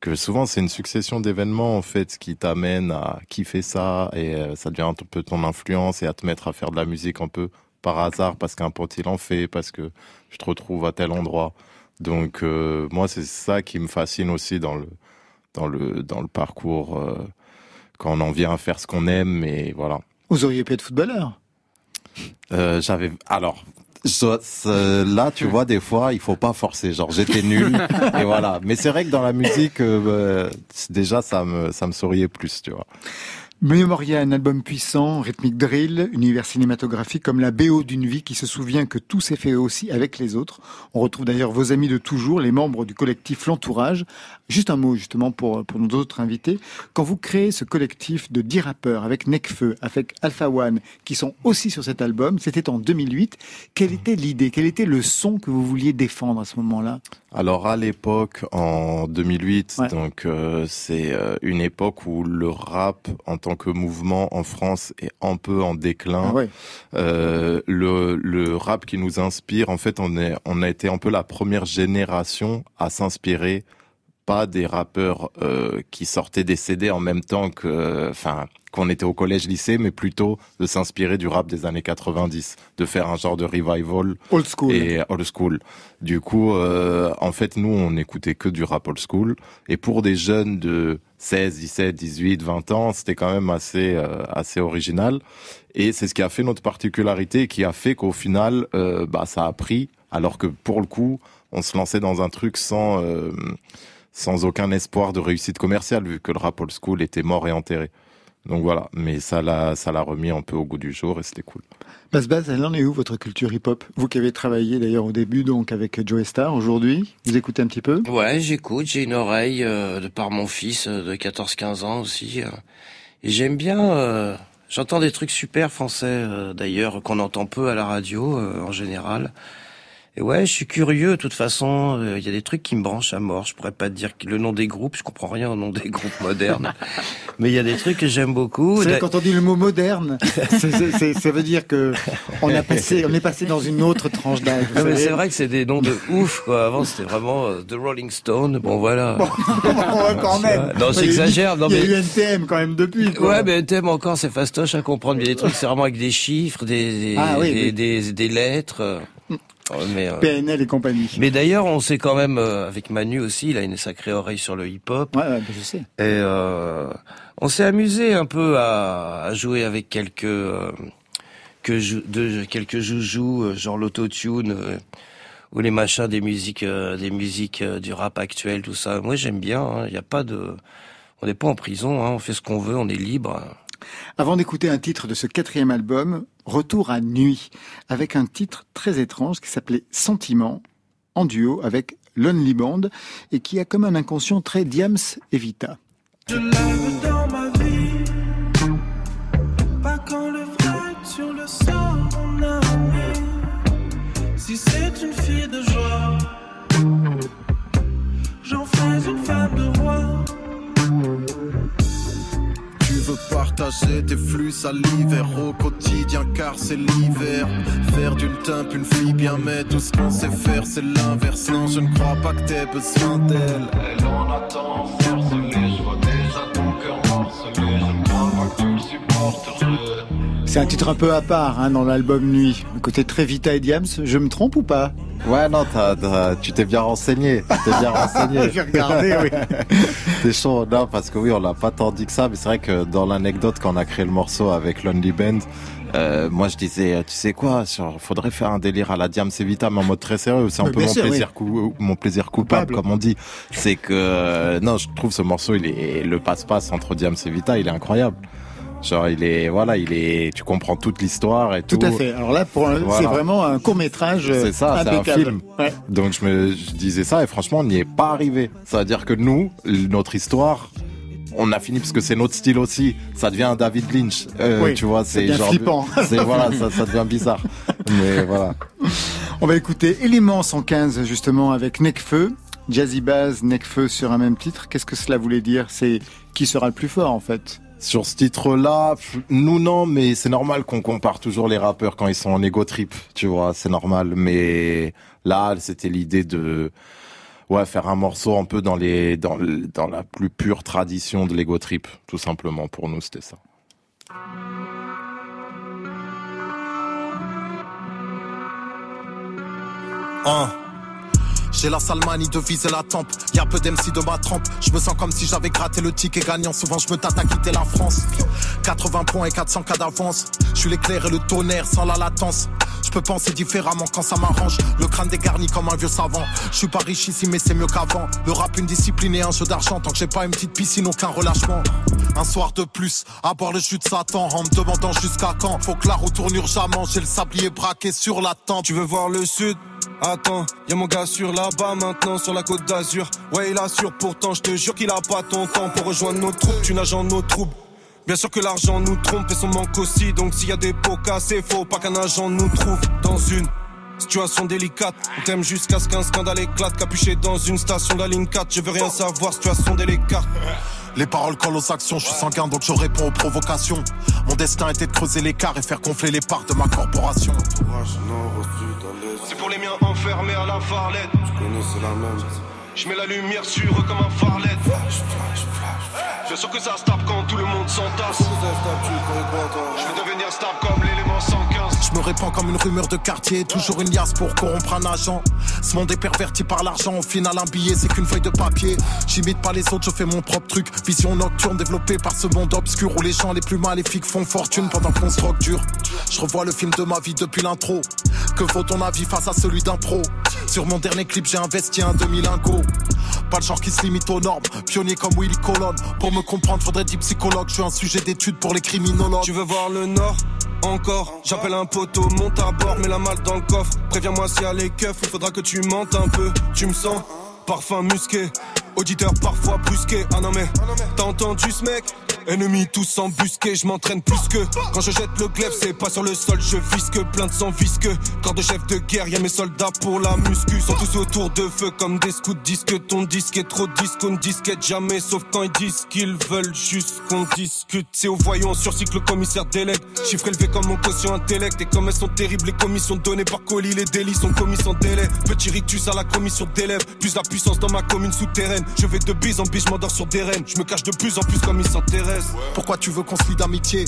que souvent c'est une succession d'événements en fait qui t'amènent à kiffer ça et euh, ça devient un peu ton influence et à te mettre à faire de la musique un peu par hasard parce qu'un pote il en fait, parce que je te retrouve à tel endroit. Donc euh, moi c'est ça qui me fascine aussi dans le dans le dans le parcours quand on en vient à faire ce qu'on aime et voilà. Vous auriez pu être footballeur? Euh, j'avais alors je- là tu vois des fois il faut pas forcer. Genre j'étais nul et voilà. Mais c'est vrai que dans la musique euh, bah, déjà ça me ça me souriait plus tu vois Memoria, un album puissant, rythmique drill, univers cinématographique comme la BO d'une vie qui se souvient que tout s'est fait aussi avec les autres. On retrouve d'ailleurs vos amis de toujours, les membres du collectif L'Entourage. Juste un mot justement pour, pour nos autres invités. Quand vous créez ce collectif de 10 rappeurs avec Necfeu, avec Alpha One, qui sont aussi sur cet album, c'était en 2008. Quelle était l'idée? Quel était le son que vous vouliez défendre à ce moment-là? Alors à l'époque, en 2008, donc euh, c'est euh, une époque où le rap en tant que mouvement en France est un peu en déclin. Ah ouais. Euh, le, le rap qui nous inspire, en fait, on est on a été un peu la première génération à s'inspirer pas des rappeurs euh, qui sortaient des CD en même temps que, enfin, qu'on était au collège lycée, mais plutôt de s'inspirer du rap des années 90, de faire un genre de revival Old school. et old school. Du coup, euh, en fait, nous, on n'écoutait que du rap old school. Et pour des jeunes de 16, 17, 18, 20 ans, c'était quand même assez, euh, assez original. Et c'est ce qui a fait notre particularité et qui a fait qu'au final, euh, bah, ça a pris. Alors que pour le coup, on se lançait dans un truc sans, sans aucun espoir de réussite commerciale, vu que le rap old school était mort et enterré. Donc voilà, mais ça l'a, ça l'a remis un peu au goût du jour et c'était cool. Bas Bas, elle en est où votre culture hip-hop? Vous qui avez travaillé d'ailleurs au début donc avec Joe Star, aujourd'hui, vous écoutez un petit peu? Ouais, j'écoute, j'ai une oreille euh, de par mon fils euh, de 14-15 ans aussi. euh, et j'aime bien, euh, j'entends des trucs super français euh, d'ailleurs qu'on entend peu à la radio euh, en général. Et ouais, je suis curieux, de toute façon, euh, il y a des trucs qui me branchent à mort. Je pourrais pas te dire le nom des groupes, je comprends rien au nom des groupes modernes. Mais il y a des trucs que j'aime beaucoup. C'est quand on dit le mot moderne, ça veut dire que on a passé, on est passé dans une autre tranche d'âge. mais c'est vrai que c'est des noms de ouf, quoi. Avant, c'était vraiment euh, The Rolling Stone. Bon, voilà. quand même. Non, j'exagère. Non, Il y a mais eu NTM quand même depuis. quoi. Ouais, mais thème encore, c'est fastoche à comprendre. Il y a des trucs, c'est vraiment avec des chiffres, des, des, Ah oui, des, oui. des, des lettres. Ouais, Mais, euh, PNL et compagnie. mais d'ailleurs, on sait quand même, euh, avec Manu aussi, il a une sacrée oreille sur le hip-hop. Ouais, ouais, je sais. Et euh, on s'est amusé un peu à, à jouer avec quelques euh, que jou- de, quelques joujoux, euh, genre l'autotune euh, ou les machins des musiques, euh, des musiques du rap actuel, tout ça. Moi, j'aime bien. hein. Il n'y a pas de, on n'est pas en prison. Hein. On fait ce qu'on veut. On est libre. Avant d'écouter un titre de ce quatrième album, retour à Nuit, avec un titre très étrange qui s'appelait Sentiment, en duo avec Lonely Band, et qui a comme un inconscient très Diams et Vita. Si c'est une fille de joie, j'en fais une femme de roi. Veux partager tes flux salivaires au quotidien car c'est l'hiver. Faire d'une timpe une fille bien mais tout ce qu'on sait faire c'est l'inverse. Non je ne crois pas que t'aies besoin d'elle. Elle en attend C'est un titre un peu à part hein, dans l'album Nuit, le côté très Vita et Diams. Je me trompe ou pas Ouais, non, t'as- t'as- tu t'es bien renseigné. Tu t'es bien renseigné. J'ai regardé, oui. T'es chaud, non, parce que oui, on l'a pas tant dit que ça, mais c'est vrai que dans l'anecdote, quand on a créé le morceau avec Lonely Band, euh, moi je disais, tu sais quoi, sur, faudrait faire un délire à la Diam Vita, mais en mode très sérieux. C'est un Mais peu mon sûr, plaisir, oui. cou- mon plaisir coupable, comme on dit. C'est que, euh, non, je trouve ce morceau, il est, le passe-passe entre Diam et Vita, il est incroyable. Genre, il est, voilà, il est, tu comprends toute l'histoire et tout. Tout à fait. Alors là, Voilà. c'est vraiment un court métrage C'est ça, c'est un film. Ouais. Donc je me je disais ça et franchement on n'y est pas arrivé. Ça veut dire que nous, notre histoire, on a fini parce que c'est notre style aussi. Ça devient un David Lynch. Euh, Oui, tu vois, c'est c'est bien genre flippant. C'est voilà, ça, ça devient bizarre. Mais voilà. On va écouter Élément 115 justement avec Necfeu. Jazzy Bass, Necfeu sur un même titre. Qu'est-ce que cela voulait dire? C'est qui sera le plus fort en fait? Sur ce titre-là, nous non, mais c'est normal qu'on compare toujours les rappeurs quand ils sont en ego trip, tu vois, c'est normal. Mais là, c'était l'idée de, faire un morceau un peu dans les la plus pure tradition de l'ego trip, tout simplement. Pour nous, c'était ça. J'ai la sale manie de viser la tempe. Y'a peu d'MC de ma trempe. Je me sens comme si j'avais gratté le ticket gagnant. Souvent, je me tâte à quitter la France. 80 points et 400 cas d'avance. Je suis l'éclair et le tonnerre sans la latence. Je peux penser différemment quand ça m'arrange. Le crâne dégarni comme un vieux savant. Je suis pas riche ici, mais c'est mieux qu'avant. Le rap, une discipline et un jeu d'argent. Tant que j'ai pas une petite piscine, aucun relâchement. Un soir de plus, à boire le jus de Satan. En me demandant jusqu'à quand. Faut que la roue tourne urgemment. J'ai le sablier braqué sur la tempe. Tu veux voir le sud? Attends, y a mon gars sur là-bas maintenant sur la côte d'Azur. Ouais, il assure pourtant, je te jure qu'il a pas ton temps pour rejoindre nos troupes. Tu nages en nos troubles. Bien sûr que l'argent nous trompe et son manque aussi. Donc s'il y a des pots cassés, faut pas qu'un agent nous trouve dans une situation délicate. On t'aime jusqu'à ce qu'un scandale éclate. Capuché dans une station de la ligne 4. Je veux rien savoir, situation délicate. Les paroles collent aux actions, je suis sanguin donc je réponds aux provocations. Mon destin était de creuser l'écart et faire gonfler les parts de ma corporation. Miens enfermés à la farlette. Je connais, c'est la même. Je mets la lumière sur eux comme un farlet. Bien sûr que ça se tape quand tout le monde s'entasse. Je veux devenir stable comme l'élément 115. Je me répands comme une rumeur de quartier, toujours une liasse pour corrompre un agent. Ce monde est perverti par l'argent, au final un billet c'est qu'une feuille de papier. J'imite pas les autres, je fais mon propre truc. Vision nocturne développée par ce monde obscur où les gens les plus maléfiques font fortune pendant qu'on se drogue dur. Je revois le film de ma vie depuis l'intro. Que vaut ton avis face à celui d'un pro? Sur mon dernier clip j'ai investi un demi-lingot. Pas le genre qui se limite aux normes, pionnier comme Willy Colon. Pour me comprendre, faudrait dire psychologue. Je suis un sujet d'étude pour les criminologues. Tu veux voir le nord? Encore J'appelle un poteau, monte à bord, mets la malle dans le coffre. Préviens-moi y a les keufs, il faudra que tu mentes un peu. Tu me sens parfum musqué, auditeur parfois brusqué. Ah non mais, t'as entendu ce mec? Ennemis tous embusqués, je m'entraîne plus que. Quand je jette le glaive, c'est pas sur le sol, je visque Plein de sang visqueux, corps de chef de guerre Y'a mes soldats pour la muscu. Sont tous autour de feu comme des scouts Disque ton disque est trop disque, on ne disquette jamais. Sauf quand ils disent qu'ils veulent juste qu'on discute. C'est au voyant sur cycle le commissaire délègue Chiffre élevé comme mon quotient intellect. Et comme elles sont terribles les commissions données par colis Les délits sont commis sans délai. Petit rictus à la commission d'élèves. Plus la puissance dans ma commune souterraine Je vais de bise en bise, je m'endors sur des rênes Je me cache de plus en plus comme ils s'intéressent Pourquoi tu veux qu'on se lie d'amitié?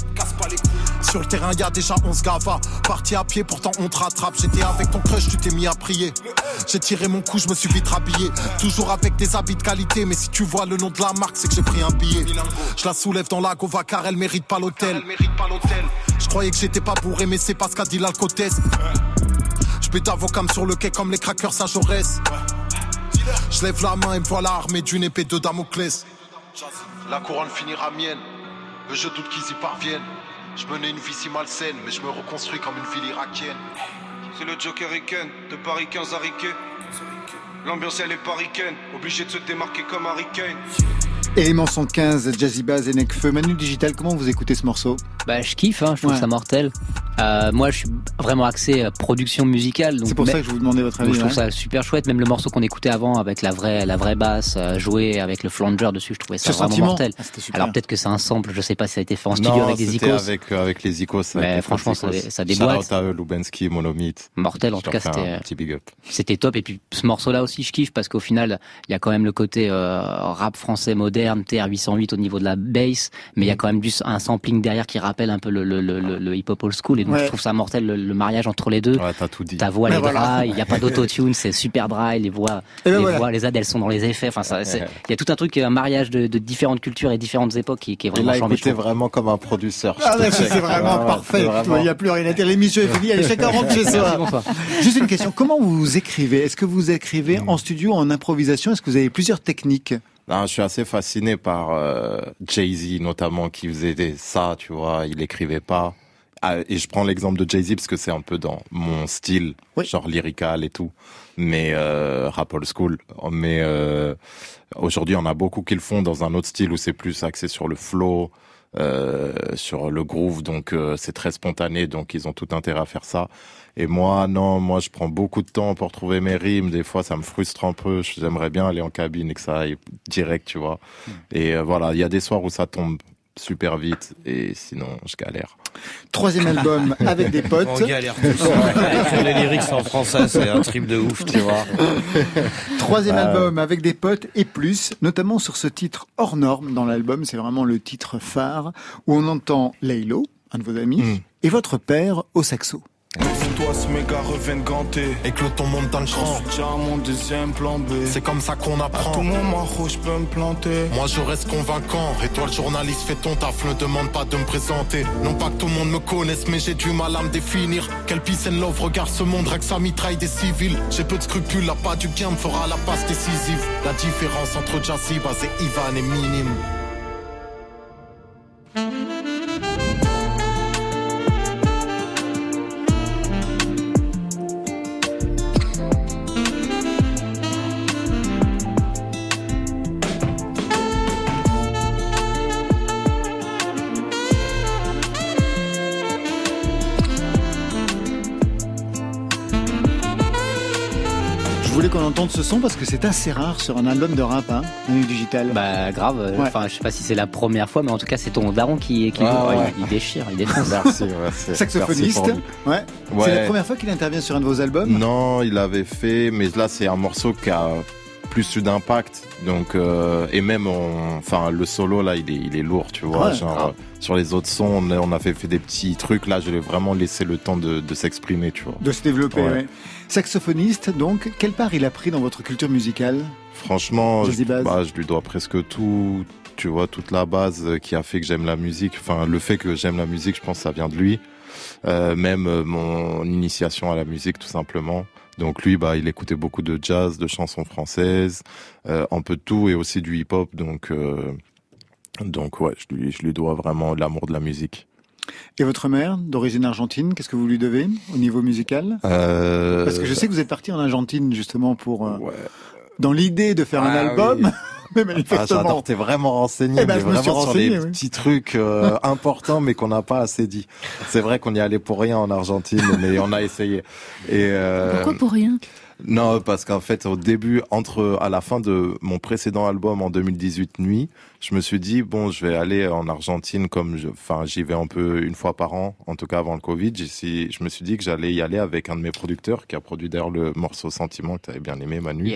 Sur le terrain, y a déjà 11 gavas. Parti à pied, pourtant on te rattrape. J'étais avec ton crush, tu t'es mis à prier. J'ai tiré mon coup, je me suis vite rhabillé. Toujours avec des habits de qualité, mais si tu vois le nom de la marque, c'est que j'ai pris un billet. Je la soulève dans la gova car elle mérite pas l'hôtel. Je croyais que j'étais pas bourré, mais c'est pas ce qu'a dit l'alcotesse. Je pète avocam sur le quai comme les crackers à Jaurès. Je lève la main et me voilà armé d'une épée de Damoclès. La couronne finira mienne, mais je doute qu'ils y parviennent. Je menais une vie si malsaine, mais je me reconstruis comme une ville irakienne. C'est le Joker Riken, de Paris 15 à Riquet. L'ambiance elle est paricaine, obligé de se démarquer comme Harry Kane. Élément 115, Jazzy Bass et Necfeu. Manu Digital, comment vous écoutez ce morceau? Bah, je kiffe, hein, je trouve Ouais. ça mortel. Euh, moi, je suis vraiment axé euh, production musicale. donc C'est pour mais- ça que je vous demandais votre avis. je trouve ouais. ça super chouette. Même le morceau qu'on écoutait avant avec la vraie, la vraie basse euh, jouée avec le flanger dessus, je trouvais ça Ce vraiment sentiment. mortel. Ah, c'était super. Alors peut-être que c'est un sample, je sais pas si ça a été fait en studio Non, avec des icos. avec, avec les icos. Mais avec les franchement, ça, icos. ça Shout déboîte. out à eux, Lubensky, Monomythe. Mortel, en Je tout cas, c'était. un petit big up. C'était top. Et puis ce morceau-là aussi, je kiffe parce qu'au final, il y a quand même le côté euh, rap français moderne, TR-808 au niveau de la bass, mais il y a quand même du, un sampling derrière qui rappelle un peu le, le, le, le- le hip-hop old school. Et donc Ouais. je trouve ça mortel, le, le mariage entre les deux. Ouais, t'as tout dit. Ta voix, elle est voilà. dry, il n'y a pas d'autotune, c'est super dry, les voix, Et ben les, voilà. voix les aides, elles sont dans les effets. Enfin, ça, il y a tout un truc, un mariage de, de différentes cultures et différentes époques qui, qui est Et vraiment là, charmé. écoutez vraiment comme un producteur. Ah, ouais, c'est vraiment parfait. Il n'y a plus rien à dire. L'émission est finie. Allez, chacun rentre chez soi. Juste une question. Comment vous écrivez? Est-ce que vous écrivez en studio, en improvisation? Est-ce que vous avez plusieurs techniques? Non, je suis assez fasciné par euh, Jay-Z notamment qui faisait des- ça, tu vois, il écrivait pas. Ah, et je prends l'exemple de Jay-Z parce que c'est un peu dans mon style, genre lyrical et tout, mais euh, rap old school. Mais euh, aujourd'hui, on a beaucoup qui le font dans un autre style où c'est plus axé sur le flow, euh, sur le groove, donc euh, c'est très spontané, donc ils ont tout intérêt à faire ça. Et moi, non, moi je prends beaucoup de temps pour trouver mes rimes. Des fois, ça me frustre un peu. J'aimerais bien aller en cabine et que ça aille direct, tu vois. Et euh, voilà, il y a des soirs où ça tombe super vite et sinon je galère. Troisième album avec des potes. On galère tous. Écrire les lyrics en français, c'est un trip de ouf, tu vois. Troisième Euh, album avec des potes et plus, notamment sur ce titre hors norme dans l'album, c'est vraiment le titre phare, où on entend Laylo, un de vos amis, Hmm. et votre père au saxo. Toi, ce méga revienne ganté et que le ton monte dans le champ. déjà mon deuxième plan B. C'est comme ça qu'on apprend. À tout moment, je peux me planter. Moi, je reste convaincant. Et toi, le journaliste, fais ton taf. Ne demande pas de me présenter. Non pas que tout le monde me connaisse, mais j'ai du mal à me définir. Quel peace and love regarde ce monde, que ça mitraille des civils. J'ai peu de scrupules, là, pas du gain me fera la passe décisive. La différence entre Baz et Ivan est minime. Qu'on entende ce son parce que c'est assez rare sur un album de rap, hein, un digital. Bah grave, euh, Ouais. enfin je sais pas si c'est la première fois, mais en tout cas c'est ton daron qui, qui ouais. Il, il déchire, il défonce. Merci, Saxophoniste. merci pour lui. Ouais. Ouais. C'est la première fois qu'il intervient sur un de vos albums. Non, il avait fait, mais là c'est un morceau qui a plus eu d'impact. Donc euh, et même on- enfin le solo là il est il est lourd, tu vois. Ouais. genre euh, sur les autres sons on a, on a fait, fait des petits trucs. Là je l'ai vraiment laissé le temps de, de s'exprimer, tu vois. De se développer, Ouais. ouais. Saxophoniste, donc, quelle part il a pris dans votre culture musicale? Franchement, je, bah, je lui dois presque tout, tu vois, toute la base qui a fait que j'aime la musique. Enfin, le fait que j'aime la musique, je pense que ça vient de lui. Euh, même euh, mon initiation à la musique, tout simplement. Donc lui, bah, il écoutait beaucoup de jazz, de chansons françaises, euh, un peu de tout et aussi du hip-hop. Donc, euh, donc ouais, je lui, je lui dois vraiment l'amour de la musique. Et votre mère, d'origine argentine, qu'est-ce que vous lui devez au niveau musical? Euh, Parce que je sais que vous êtes parti en Argentine justement pour euh, dans l'idée de faire un Ah album, oui. mais Ah, manifestement. j'adore, t'es vraiment renseigné, Eh ben, mais vraiment sur renseigné, les oui. petits trucs euh, importants, mais qu'on n'a pas assez dit. C'est vrai qu'on y allait pour rien en Argentine, mais on a essayé. Et euh, Pourquoi pour rien? Non, parce qu'en fait, au début, entre à la fin de mon précédent album en 2018 Nuit, je me suis dit bon, je vais aller en Argentine comme, je- enfin, j'y vais un peu une fois par an, en tout cas avant le Covid. J'y je me suis dit que j'allais y aller avec un de mes producteurs qui a produit d'ailleurs le morceau Sentiment que tu avais bien aimé, Manu.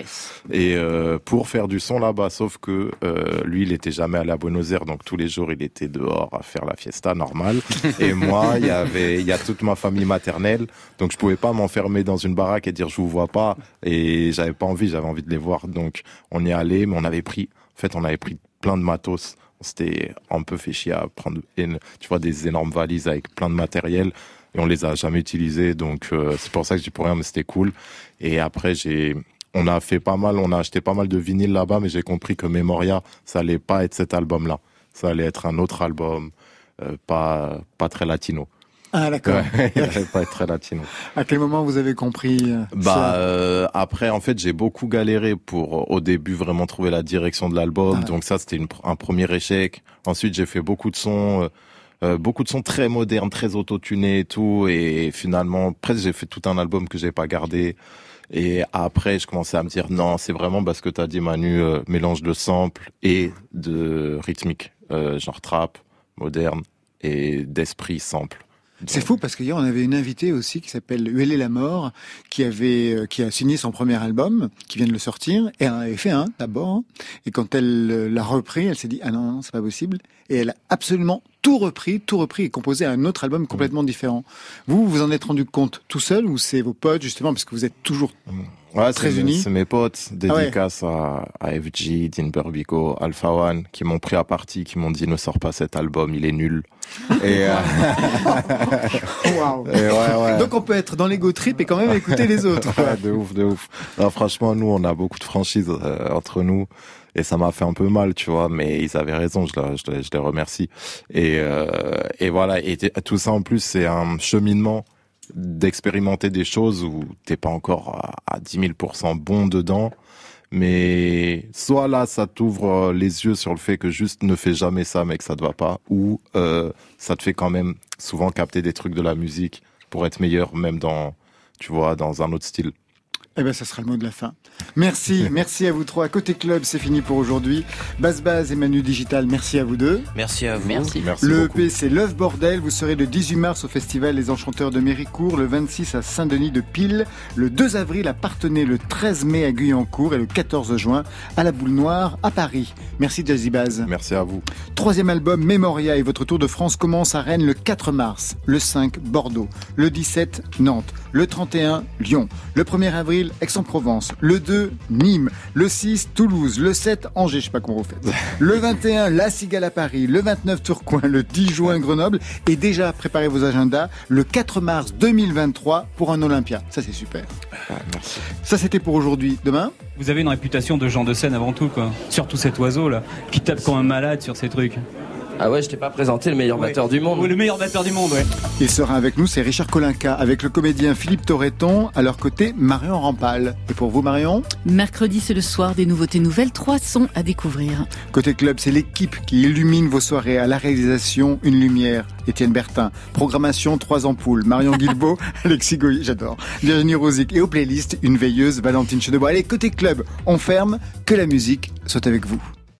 Et euh, pour faire du son là-bas, sauf que euh, lui, il était jamais allé à Buenos Aires, donc tous les jours, il était dehors à faire la fiesta normale. Et moi, il y avait, il y a toute ma famille maternelle, donc je pouvais pas m'enfermer dans une baraque et dire je vous vois pas. Et j'avais pas envie, j'avais envie de les voir. Donc on y est allé, mais on avait pris, en fait, on avait pris plein de matos. On s'était un peu fait chier à prendre, tu vois, des énormes valises avec plein de matériel. Et on les a jamais utilisés, donc euh, c'est pour ça que dis pour rien, mais c'était cool. Et après, j'ai, on a fait pas mal, on a acheté pas mal de vinyles là-bas, mais j'ai compris que Memoria, ça allait pas être cet album-là. Ça allait être un autre album, euh, pas, pas très latino. Ah d'accord. Ouais, il pas être très latino. À quel moment vous avez compris euh, Bah euh, après en fait j'ai beaucoup galéré pour euh, au début vraiment trouver la direction de l'album Ah. donc ça c'était un premier échec. Ensuite j'ai fait beaucoup de sons euh, euh, beaucoup de sons très modernes, très autotunés et tout et finalement presque j'ai fait tout un album que j'ai pas gardé. Et après, je commençais à me dire non, c'est vraiment parce que t'as dit Manu, euh, mélange de samples et de rythmique, euh, genre trap, moderne et d'esprit sample. C'est fou parce qu'hier on avait une invitée aussi qui s'appelle Huelé la mort, qui avait euh, qui a signé son premier album, qui vient de le sortir, et en avait fait un d'abord. hein. Et quand elle euh, l'a repris, elle s'est dit ah non, non c'est pas possible. Et elle a absolument tout repris, tout repris et composé un autre album complètement différent. Vous, vous en êtes rendu compte tout seul ou c'est vos potes justement parce que vous êtes toujours Ouais, très c'est mes- unis C'est mes potes, Ah ouais. dédicace à, à FG, Dean Burbico, Alpha One, qui m'ont pris à partie, qui m'ont dit ne sors pas cet album, il est nul. Et, euh, Waouh. Et ouais, ouais. Donc on peut être dans l'ego trip et quand même écouter les autres. de ouf, de ouf. Non, franchement, nous, on a beaucoup de franchises euh, entre nous. Et ça m'a fait un peu mal, tu vois, mais ils avaient raison, je, la- je, les- je les remercie. Et, euh, et voilà, et tout ça en plus, c'est un cheminement d'expérimenter des choses où t'es pas encore à, à 10 000% bon dedans. Mais soit là, ça t'ouvre euh, les yeux sur le fait que juste ne fais jamais ça, mec, ça te va pas. Ou euh, ça te fait quand même souvent capter des trucs de la musique pour être meilleur, même dans, tu vois, dans un autre style. Eh ben, ça sera le mot de la fin. Merci, merci à vous trois. Côté club, c'est fini pour aujourd'hui. Base Base et Manu Digital, merci à vous deux. Merci à vous. Merci. le EP, c'est Love Bordel. Vous serez le 18 mars au festival Les Enchanteurs de Méricourt, le 26 à Saint-Denis de Pile, le 2 avril à Partenay, le 13 mai à Guyancourt et le 14 juin à la Boule Noire à Paris. Merci Jazzy Baz. Merci à vous. Troisième album, Memoria et votre tour de France commence à Rennes le 4 mars, le 5 Bordeaux, le 17 Nantes, le 31 Lyon, le 1er avril Aix-en-Provence, le 2 Nîmes, le 6 Toulouse, le 7 Angers, je sais pas comment vous faites, le 21 La Cigale à Paris, le 29 Tourcoing, le 10 juin Grenoble et déjà préparez vos agendas le 4 mars 2023 pour un Olympia. Ça c'est super. Ça c'était pour aujourd'hui. Demain? Vous avez une réputation de gens de scène avant tout, quoi. Surtout cet oiseau là, qui tape comme un malade sur ces trucs. Ah ouais, je t'ai pas présenté le meilleur batteur du monde. Oui, le meilleur batteur du monde, ouais. Il sera avec nous, c'est Richard Colinca, avec le comédien Philippe Torreton, à leur côté Marion Rampal. Et pour vous Marion Mercredi, c'est le soir des nouveautés nouvelles. Trois sons à découvrir. Côté club, c'est l'équipe qui illumine vos soirées. À la réalisation, une lumière. Étienne Bertin. Programmation, trois ampoules. Marion Guilbeault, Alexis Goy, j'adore. Virginie Rosic. Et aux playlists, une veilleuse, Valentine Chedebois. Allez, côté club, on ferme. Que la musique soit avec vous.